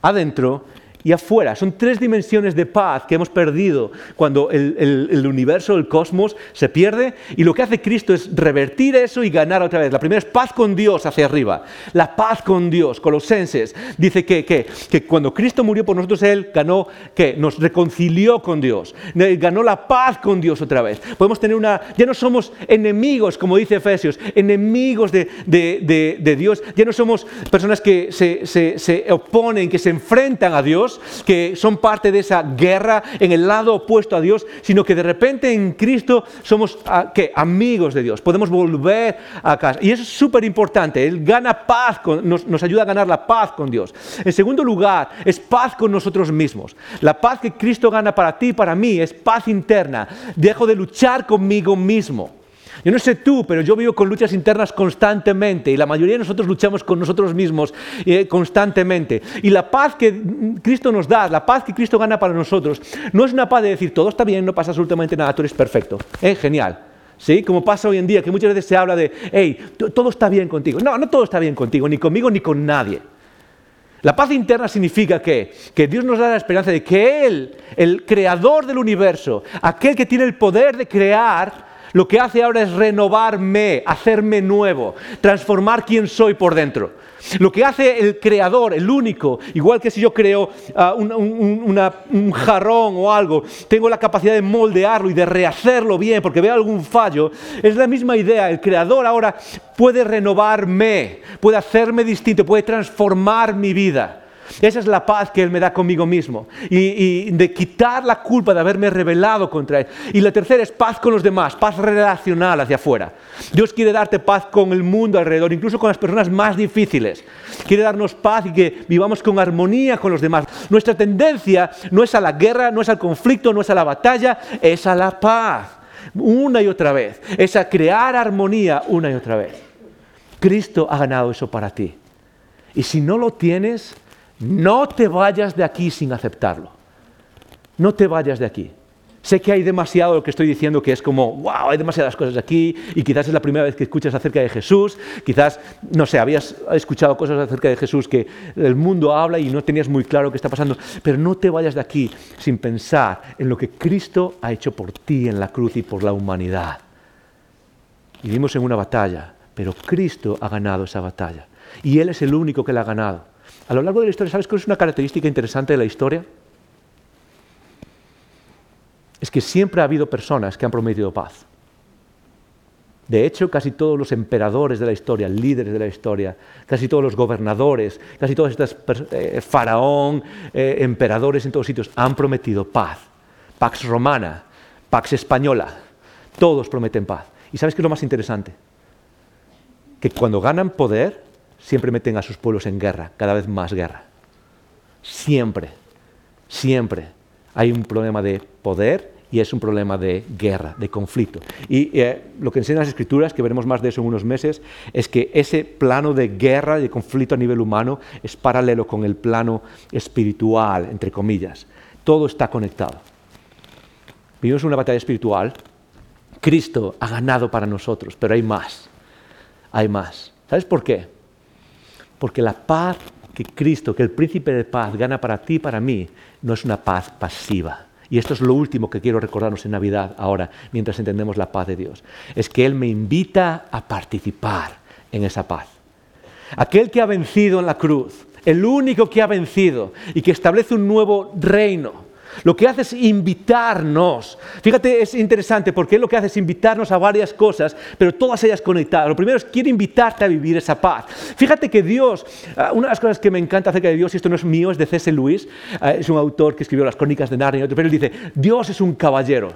adentro y afuera. Son tres dimensiones de paz que hemos perdido cuando el, universo, el cosmos, se pierde. Y lo que hace Cristo es revertir eso y ganar otra vez. La primera es paz con Dios hacia arriba. La paz con Dios. Colosenses dice que, que, que cuando Cristo murió por nosotros, Él ganó, que nos reconcilió con Dios. Ganó la paz con Dios otra vez. Podemos tener una... Ya no somos enemigos, como dice Efesios, enemigos de, de, de, Dios. Ya no somos personas que se, se, se oponen, que se enfrentan a Dios que son parte de esa guerra en el lado opuesto a Dios, sino que de repente en Cristo somos ah, amigos de Dios, podemos volver a casa. Y eso es súper importante, Él gana paz, nos, nos ayuda a ganar la paz con Dios. En segundo lugar, es paz con nosotros mismos. La paz que Cristo gana para ti y para mí es paz interna. Dejo de luchar conmigo mismo. Yo no sé tú, pero yo vivo con luchas internas constantemente y la mayoría de nosotros luchamos con nosotros mismos eh, constantemente. Y la paz que Cristo nos da, la paz que Cristo gana para nosotros, no es una paz de decir todo está bien, no pasa absolutamente nada, tú eres perfecto. ¿Eh? Genial. ¿Sí? Como pasa hoy en día, que muchas veces se habla de, hey, todo está bien contigo. No, no todo está bien contigo, ni conmigo ni con nadie. La paz interna significa que, que Dios nos da la esperanza de que Él, el creador del universo, aquel que tiene el poder de crear, lo que hace ahora es renovarme, hacerme nuevo, transformar quién soy por dentro. Lo que hace el creador, el único, igual que si yo creo ah, un, jarrón o algo, tengo la capacidad de moldearlo y de rehacerlo bien porque veo algún fallo, es la misma idea. El creador ahora puede renovarme, puede hacerme distinto, puede transformar mi vida. Esa es la paz que Él me da conmigo mismo. Y, de quitar la culpa de haberme rebelado contra Él. Y la tercera es paz con los demás, paz relacional hacia afuera. Dios quiere darte paz con el mundo alrededor, incluso con las personas más difíciles. Quiere darnos paz y que vivamos con armonía con los demás. Nuestra tendencia no es a la guerra, no es al conflicto, no es a la batalla, es a la paz. Una y otra vez. Es a crear armonía una y otra vez. Cristo ha ganado eso para ti. Y si no lo tienes, no te vayas de aquí sin aceptarlo. No te vayas de aquí. Sé que hay demasiado lo que estoy diciendo que es como, wow, hay demasiadas cosas aquí y quizás es la primera vez que escuchas acerca de Jesús, quizás, no sé, habías escuchado cosas acerca de Jesús que el mundo habla y no tenías muy claro qué está pasando, pero no te vayas de aquí sin pensar en lo que Cristo ha hecho por ti en la cruz y por la humanidad. Vivimos en una batalla, pero Cristo ha ganado esa batalla. Y Él es el único que la ha ganado. A lo largo de la historia, ¿sabes cuál es una característica interesante de la historia? Es que siempre ha habido personas que han prometido paz. De hecho, casi todos los emperadores de la historia, líderes de la historia, casi todos los gobernadores, casi todos estos eh, faraón, eh, emperadores en todos sitios han prometido paz. Pax romana, Pax española, todos prometen paz. ¿Y sabes qué es lo más interesante? Que cuando ganan poder, siempre meten a sus pueblos en guerra, cada vez más guerra. Siempre, siempre hay un problema de poder y es un problema de guerra, de conflicto. Y eh, lo que enseñan las escrituras, que veremos más de eso en unos meses, es que ese plano de guerra de conflicto a nivel humano es paralelo con el plano espiritual, entre comillas. Todo está conectado. Vivimos una batalla espiritual. Cristo ha ganado para nosotros, pero hay más. Hay más. ¿Sabes por qué? Porque la paz que Cristo, que el príncipe de paz gana para ti y para mí, no es una paz pasiva y esto es lo último que quiero recordarnos en Navidad ahora, mientras entendemos la paz de Dios. Es que Él me invita a participar en esa paz. Aquel que ha vencido en la cruz, el único que ha vencido y que establece un nuevo reino, lo que hace es invitarnos. Fíjate, es interesante porque lo que hace es invitarnos a varias cosas, pero todas ellas conectadas. Lo primero es, quiere invitarte a vivir esa paz. Fíjate que Dios, ah, una de las cosas que me encanta acerca de Dios, y esto no es mío, es de C.S. Lewis, ah, es un autor que escribió las crónicas de Narnia, pero él dice, Dios es un caballero.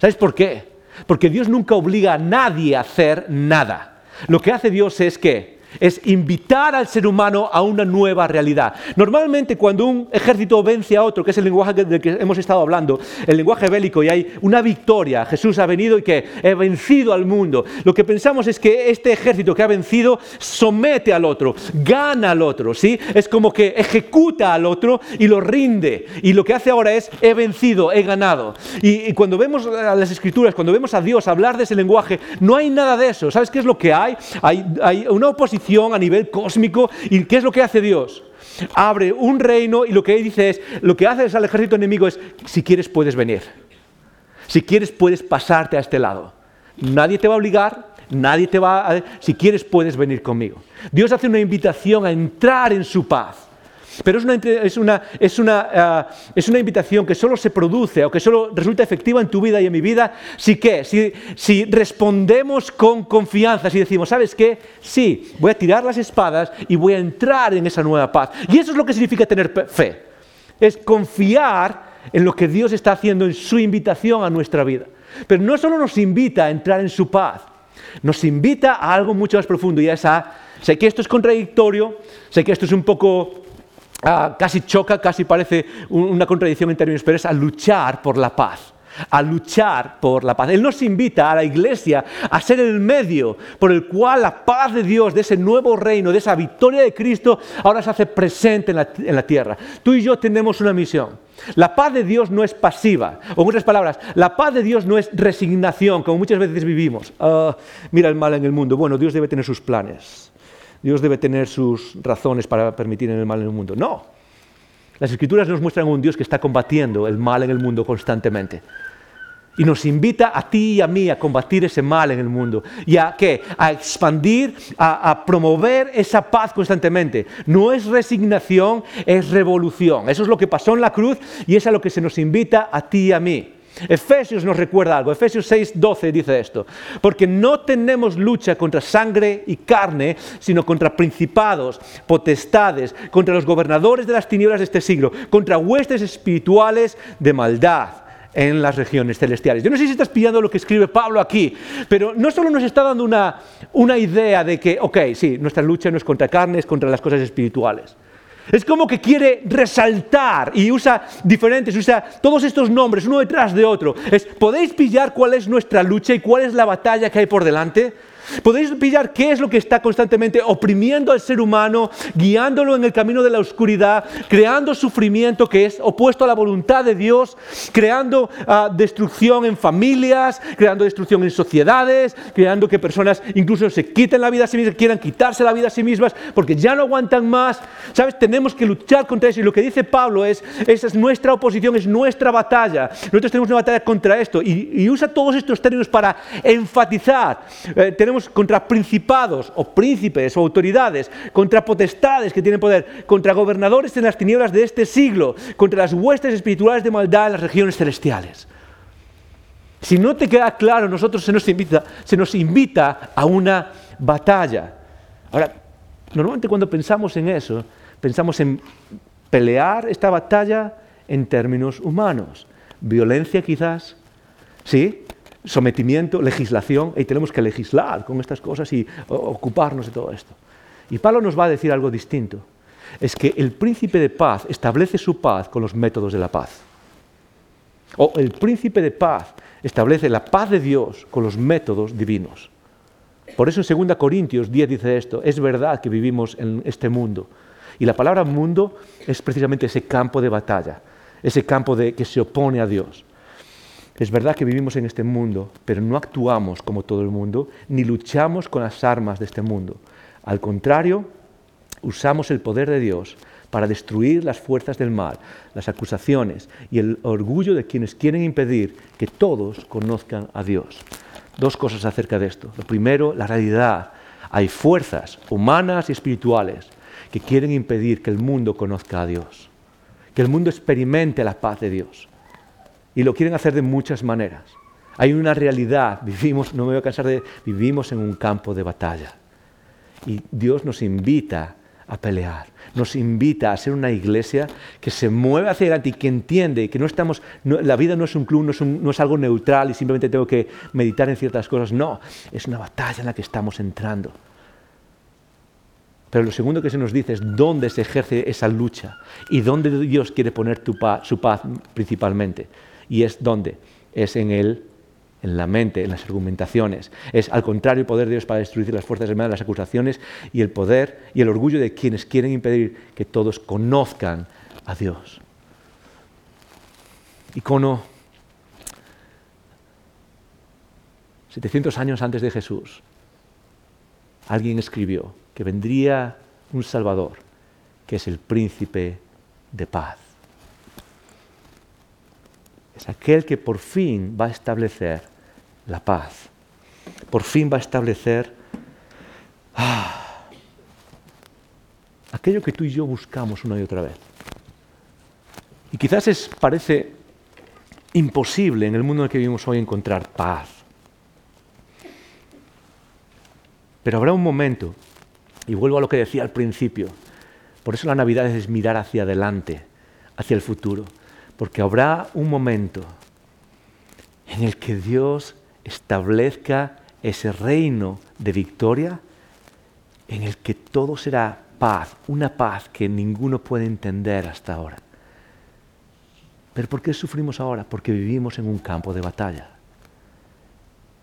¿Sabes por qué? Porque Dios nunca obliga a nadie a hacer nada. Lo que hace Dios es que es invitar al ser humano a una nueva realidad. Normalmente cuando un ejército vence a otro, que es el lenguaje del que hemos estado hablando, el lenguaje bélico, y hay una victoria, Jesús ha venido y que ha vencido al mundo, lo que pensamos es que este ejército que ha vencido somete al otro, gana al otro, ¿sí? Es como que ejecuta al otro y lo rinde. Y lo que hace ahora es, he vencido, he ganado. Y, cuando vemos las escrituras, cuando vemos a Dios hablar de ese lenguaje, no hay nada de eso. ¿Sabes qué es lo que? Hay, hay una oposición a nivel cósmico. ¿Y qué es lo que hace Dios? Abre un reino y lo que dice es, lo que hace al ejército enemigo es, si quieres puedes venir. Si quieres puedes pasarte a este lado. Nadie te va a obligar, nadie te va a... Si quieres puedes venir conmigo. Dios hace una invitación a entrar en su paz. Pero es una, es, una, es, una, ah, es una, invitación que solo se produce o que solo resulta efectiva en tu vida y en mi vida si, ¿qué? si, si respondemos con confianza, si decimos, ¿sabes qué? Sí, voy a tirar las espadas y voy a entrar en esa nueva paz. Y eso es lo que significa tener fe. Es confiar en lo que Dios está haciendo en su invitación a nuestra vida. Pero no solo nos invita a entrar en su paz, nos invita a algo mucho más profundo y a, sé que esto es contradictorio, sé que esto es un poco Ah, casi choca, casi parece una contradicción en términos, pero es a luchar por la paz a luchar por la paz. Él nos invita a la iglesia a ser el medio por el cual la paz de Dios, de ese nuevo reino, de esa victoria de Cristo, ahora se hace presente en la, en la tierra. Tú y yo tenemos una misión. La paz de Dios no es pasiva. O en otras palabras, la paz de Dios no es resignación, como muchas veces vivimos. Ah, mira el mal en el mundo. Bueno, Dios debe tener sus planes. Dios debe tener sus razones para permitir el mal en el mundo. No. Las escrituras nos muestran un Dios que está combatiendo el mal en el mundo constantemente. Y nos invita a ti y a mí a combatir ese mal en el mundo. ¿Y a qué? A expandir, a, a, promover esa paz constantemente. No es resignación, es revolución. Eso es lo que pasó en la cruz y es a lo que se nos invita a ti y a mí. Efesios nos recuerda algo. Efesios 6, 12 dice esto. Porque no tenemos lucha contra sangre y carne, sino contra principados, potestades, contra los gobernadores de las tinieblas de este siglo, contra huestes espirituales de maldad en las regiones celestiales. Yo no sé si estás pillando lo que escribe Pablo aquí, pero no solo nos está dando una, una idea de que, ok, sí, nuestra lucha no es contra carne, es contra las cosas espirituales. Es como que quiere resaltar y usa diferentes, usa todos estos nombres uno detrás de otro. Es, ¿podéis pillar cuál es nuestra lucha y cuál es la batalla que hay por delante? Podéis pillar qué es lo que está constantemente oprimiendo al ser humano, guiándolo en el camino de la oscuridad, creando sufrimiento que es opuesto a la voluntad de Dios, creando ah, destrucción en familias, creando destrucción en sociedades, creando que personas incluso se quiten la vida a sí mismas, quieran quitarse la vida a sí mismas porque ya no aguantan más. ¿Sabes? Tenemos que luchar contra eso y lo que dice Pablo es, esa es nuestra oposición, es nuestra batalla. Nosotros tenemos una batalla contra esto y, usa todos estos términos para enfatizar. Eh, tenemos contra principados o príncipes o autoridades, contra potestades que tienen poder, contra gobernadores en las tinieblas de este siglo, contra las huestes espirituales de maldad en las regiones celestiales. Si no te queda claro, nosotros se nos invita, se nos invita a una batalla. Ahora, normalmente cuando pensamos en eso, pensamos en pelear esta batalla en términos humanos. Violencia quizás, ¿sí? Sometimiento, legislación, y tenemos que legislar con estas cosas y ocuparnos de todo esto. Y Pablo nos va a decir algo distinto. Es que el príncipe de paz establece su paz con los métodos de la paz. O el príncipe de paz establece la paz de Dios con los métodos divinos. Por eso en 2 Corintios 10 dice esto, es verdad que vivimos en este mundo. Y la palabra mundo es precisamente ese campo de batalla, ese campo de, que se opone a Dios. Es verdad que vivimos en este mundo, pero no actuamos como todo el mundo, ni luchamos con las armas de este mundo. Al contrario, usamos el poder de Dios para destruir las fuerzas del mal, las acusaciones y el orgullo de quienes quieren impedir que todos conozcan a Dios. Dos cosas acerca de esto. Lo primero, la realidad. Hay fuerzas humanas y espirituales que quieren impedir que el mundo conozca a Dios, que el mundo experimente la paz de Dios. Y lo quieren hacer de muchas maneras. Hay una realidad, vivimos, no me voy a cansar de, vivimos en un campo de batalla. Y Dios nos invita a pelear, nos invita a ser una iglesia que se mueve hacia adelante y que entiende que no estamos, la vida no es un club, no no es algo neutral y simplemente tengo que meditar en ciertas cosas. No, es una batalla en la que estamos entrando. Pero lo segundo que se nos dice es dónde se ejerce esa lucha y dónde Dios quiere poner su paz principalmente. ¿Y es dónde? Es en él, en la mente, en las argumentaciones. Es al contrario el poder de Dios para destruir las fuerzas de las acusaciones y el poder y el orgullo de quienes quieren impedir que todos conozcan a Dios. Icono 700 años antes de Jesús, alguien escribió que vendría un Salvador, que es el príncipe de paz es aquel que por fin va a establecer la paz. Por fin va a establecer ah, aquello que tú y yo buscamos una y otra vez. Y quizás es, parece imposible en el mundo en el que vivimos hoy encontrar paz. Pero habrá un momento, y vuelvo a lo que decía al principio, por eso la Navidad es mirar hacia adelante, hacia el futuro porque habrá un momento en el que Dios establezca ese reino de victoria, en el que todo será paz, una paz que ninguno puede entender hasta ahora. ¿Pero por qué sufrimos ahora? Porque vivimos en un campo de batalla.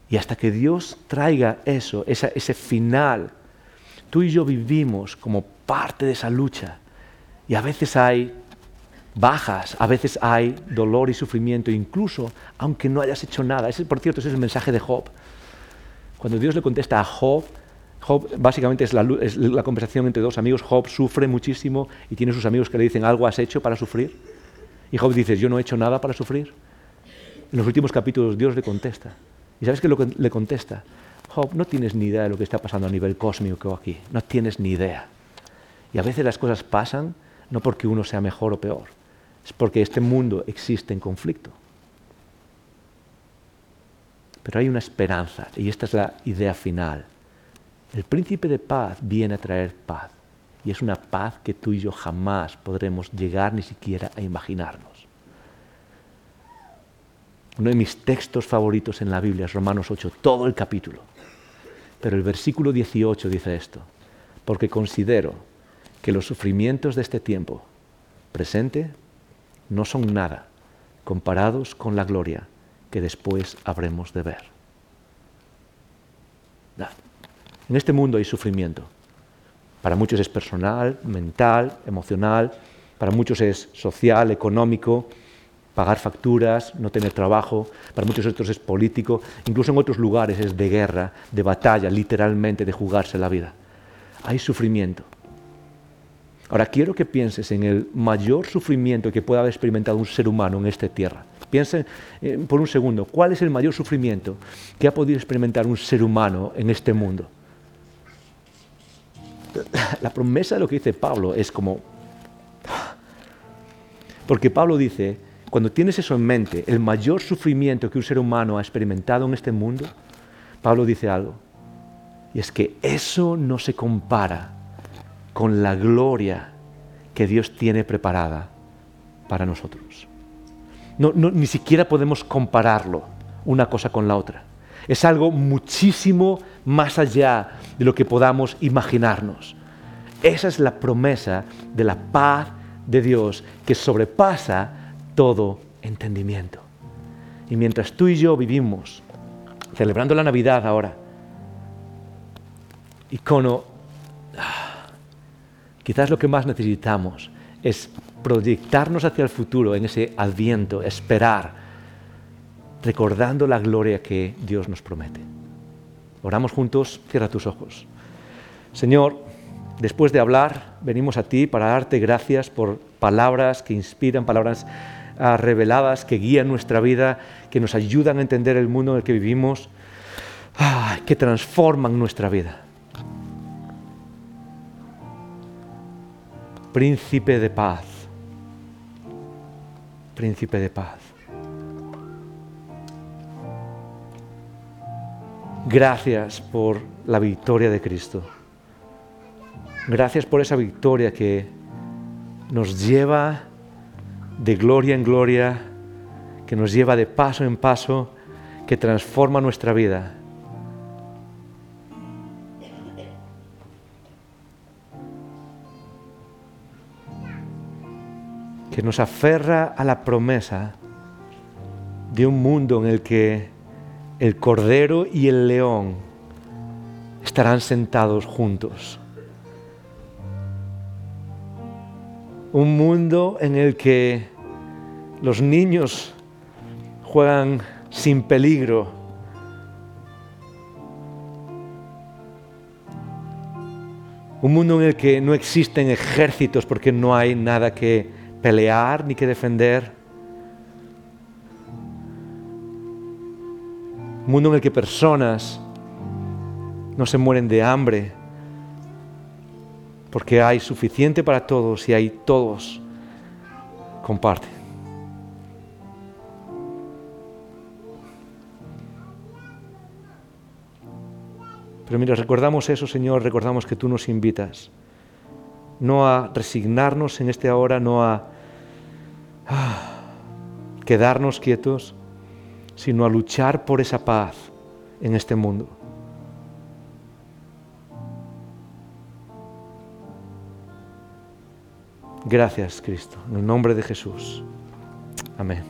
Y hasta que Dios traiga eso, ese final, tú y yo vivimos como parte de esa lucha. Y a veces hay bajas, a veces hay dolor y sufrimiento, incluso aunque no hayas hecho nada. Ese, por cierto, ese es el mensaje de Job. Cuando Dios le contesta a Job, Job básicamente es la, conversación entre dos amigos. Job sufre muchísimo y tiene sus amigos que le dicen, ¿algo has hecho para sufrir? Y Job dice, yo no he hecho nada para sufrir. En los últimos capítulos Dios le contesta. ¿Y sabes qué lo que le contesta? Job, no tienes ni idea de lo que está pasando a nivel cósmico aquí. No tienes ni idea. Y a veces las cosas pasan no porque uno sea mejor o peor, es porque este mundo existe en conflicto. Pero hay una esperanza, y esta es la idea final. El príncipe de paz viene a traer paz, y es una paz que tú y yo jamás podremos llegar ni siquiera a imaginarnos. Uno de mis textos favoritos en la Biblia es Romanos 8, todo el capítulo. Pero el versículo 18 dice esto, porque considero que los sufrimientos de este tiempo presente no son nada comparados con la gloria que después habremos de ver. En este mundo hay sufrimiento. Para muchos es personal, mental, emocional, para muchos es social, económico, pagar facturas, no tener trabajo, para muchos otros es político, incluso en otros lugares es de guerra, de batalla, literalmente, de jugarse la vida. Hay sufrimiento. Ahora quiero que pienses en el mayor sufrimiento que pueda haber experimentado un ser humano en esta tierra. Piensen eh, por un segundo, ¿cuál es el mayor sufrimiento que ha podido experimentar un ser humano en este mundo? La promesa de lo que dice Pablo es como... Porque Pablo dice, cuando tienes eso en mente, el mayor sufrimiento que un ser humano ha experimentado en este mundo, Pablo dice algo. Y es que eso no se compara con la gloria que Dios tiene preparada para nosotros. ni siquiera podemos compararlo una cosa con la otra. Es algo muchísimo más allá de lo que podamos imaginarnos. Esa es la promesa de la paz de Dios que sobrepasa todo entendimiento. Y mientras tú y yo vivimos celebrando la Navidad ahora, icono, quizás lo que más necesitamos es proyectarnos hacia el futuro en ese adviento, esperar, recordando la gloria que Dios nos promete. Oramos juntos, cierra tus ojos. Señor, después de hablar, venimos a ti para darte gracias por palabras que inspiran, palabras ah, reveladas que guían nuestra vida, que nos ayudan a entender el mundo en el que vivimos, que transforman nuestra vida. Príncipe de paz, príncipe de paz. Gracias por la victoria de Cristo. Gracias por esa victoria que nos lleva de gloria en gloria, que nos lleva de paso en paso, que transforma nuestra vida. Que nos aferra a la promesa de un mundo en el que el cordero y el león estarán sentados juntos. Un mundo en el que los niños juegan sin peligro. Un mundo en el que no existen ejércitos porque no hay nada que pelear ni que defender. Un mundo en el que personas no se mueren de hambre, porque hay suficiente para todos y hay todos comparten. Pero mira, recordamos eso, Señor, recordamos que tú nos invitas, no a resignarnos en este hora, no a ah, quedarnos quietos, sino a luchar por esa paz en este mundo. Gracias, Cristo, en el nombre de Jesús. Amén.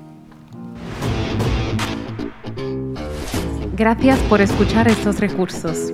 Gracias por escuchar estos recursos.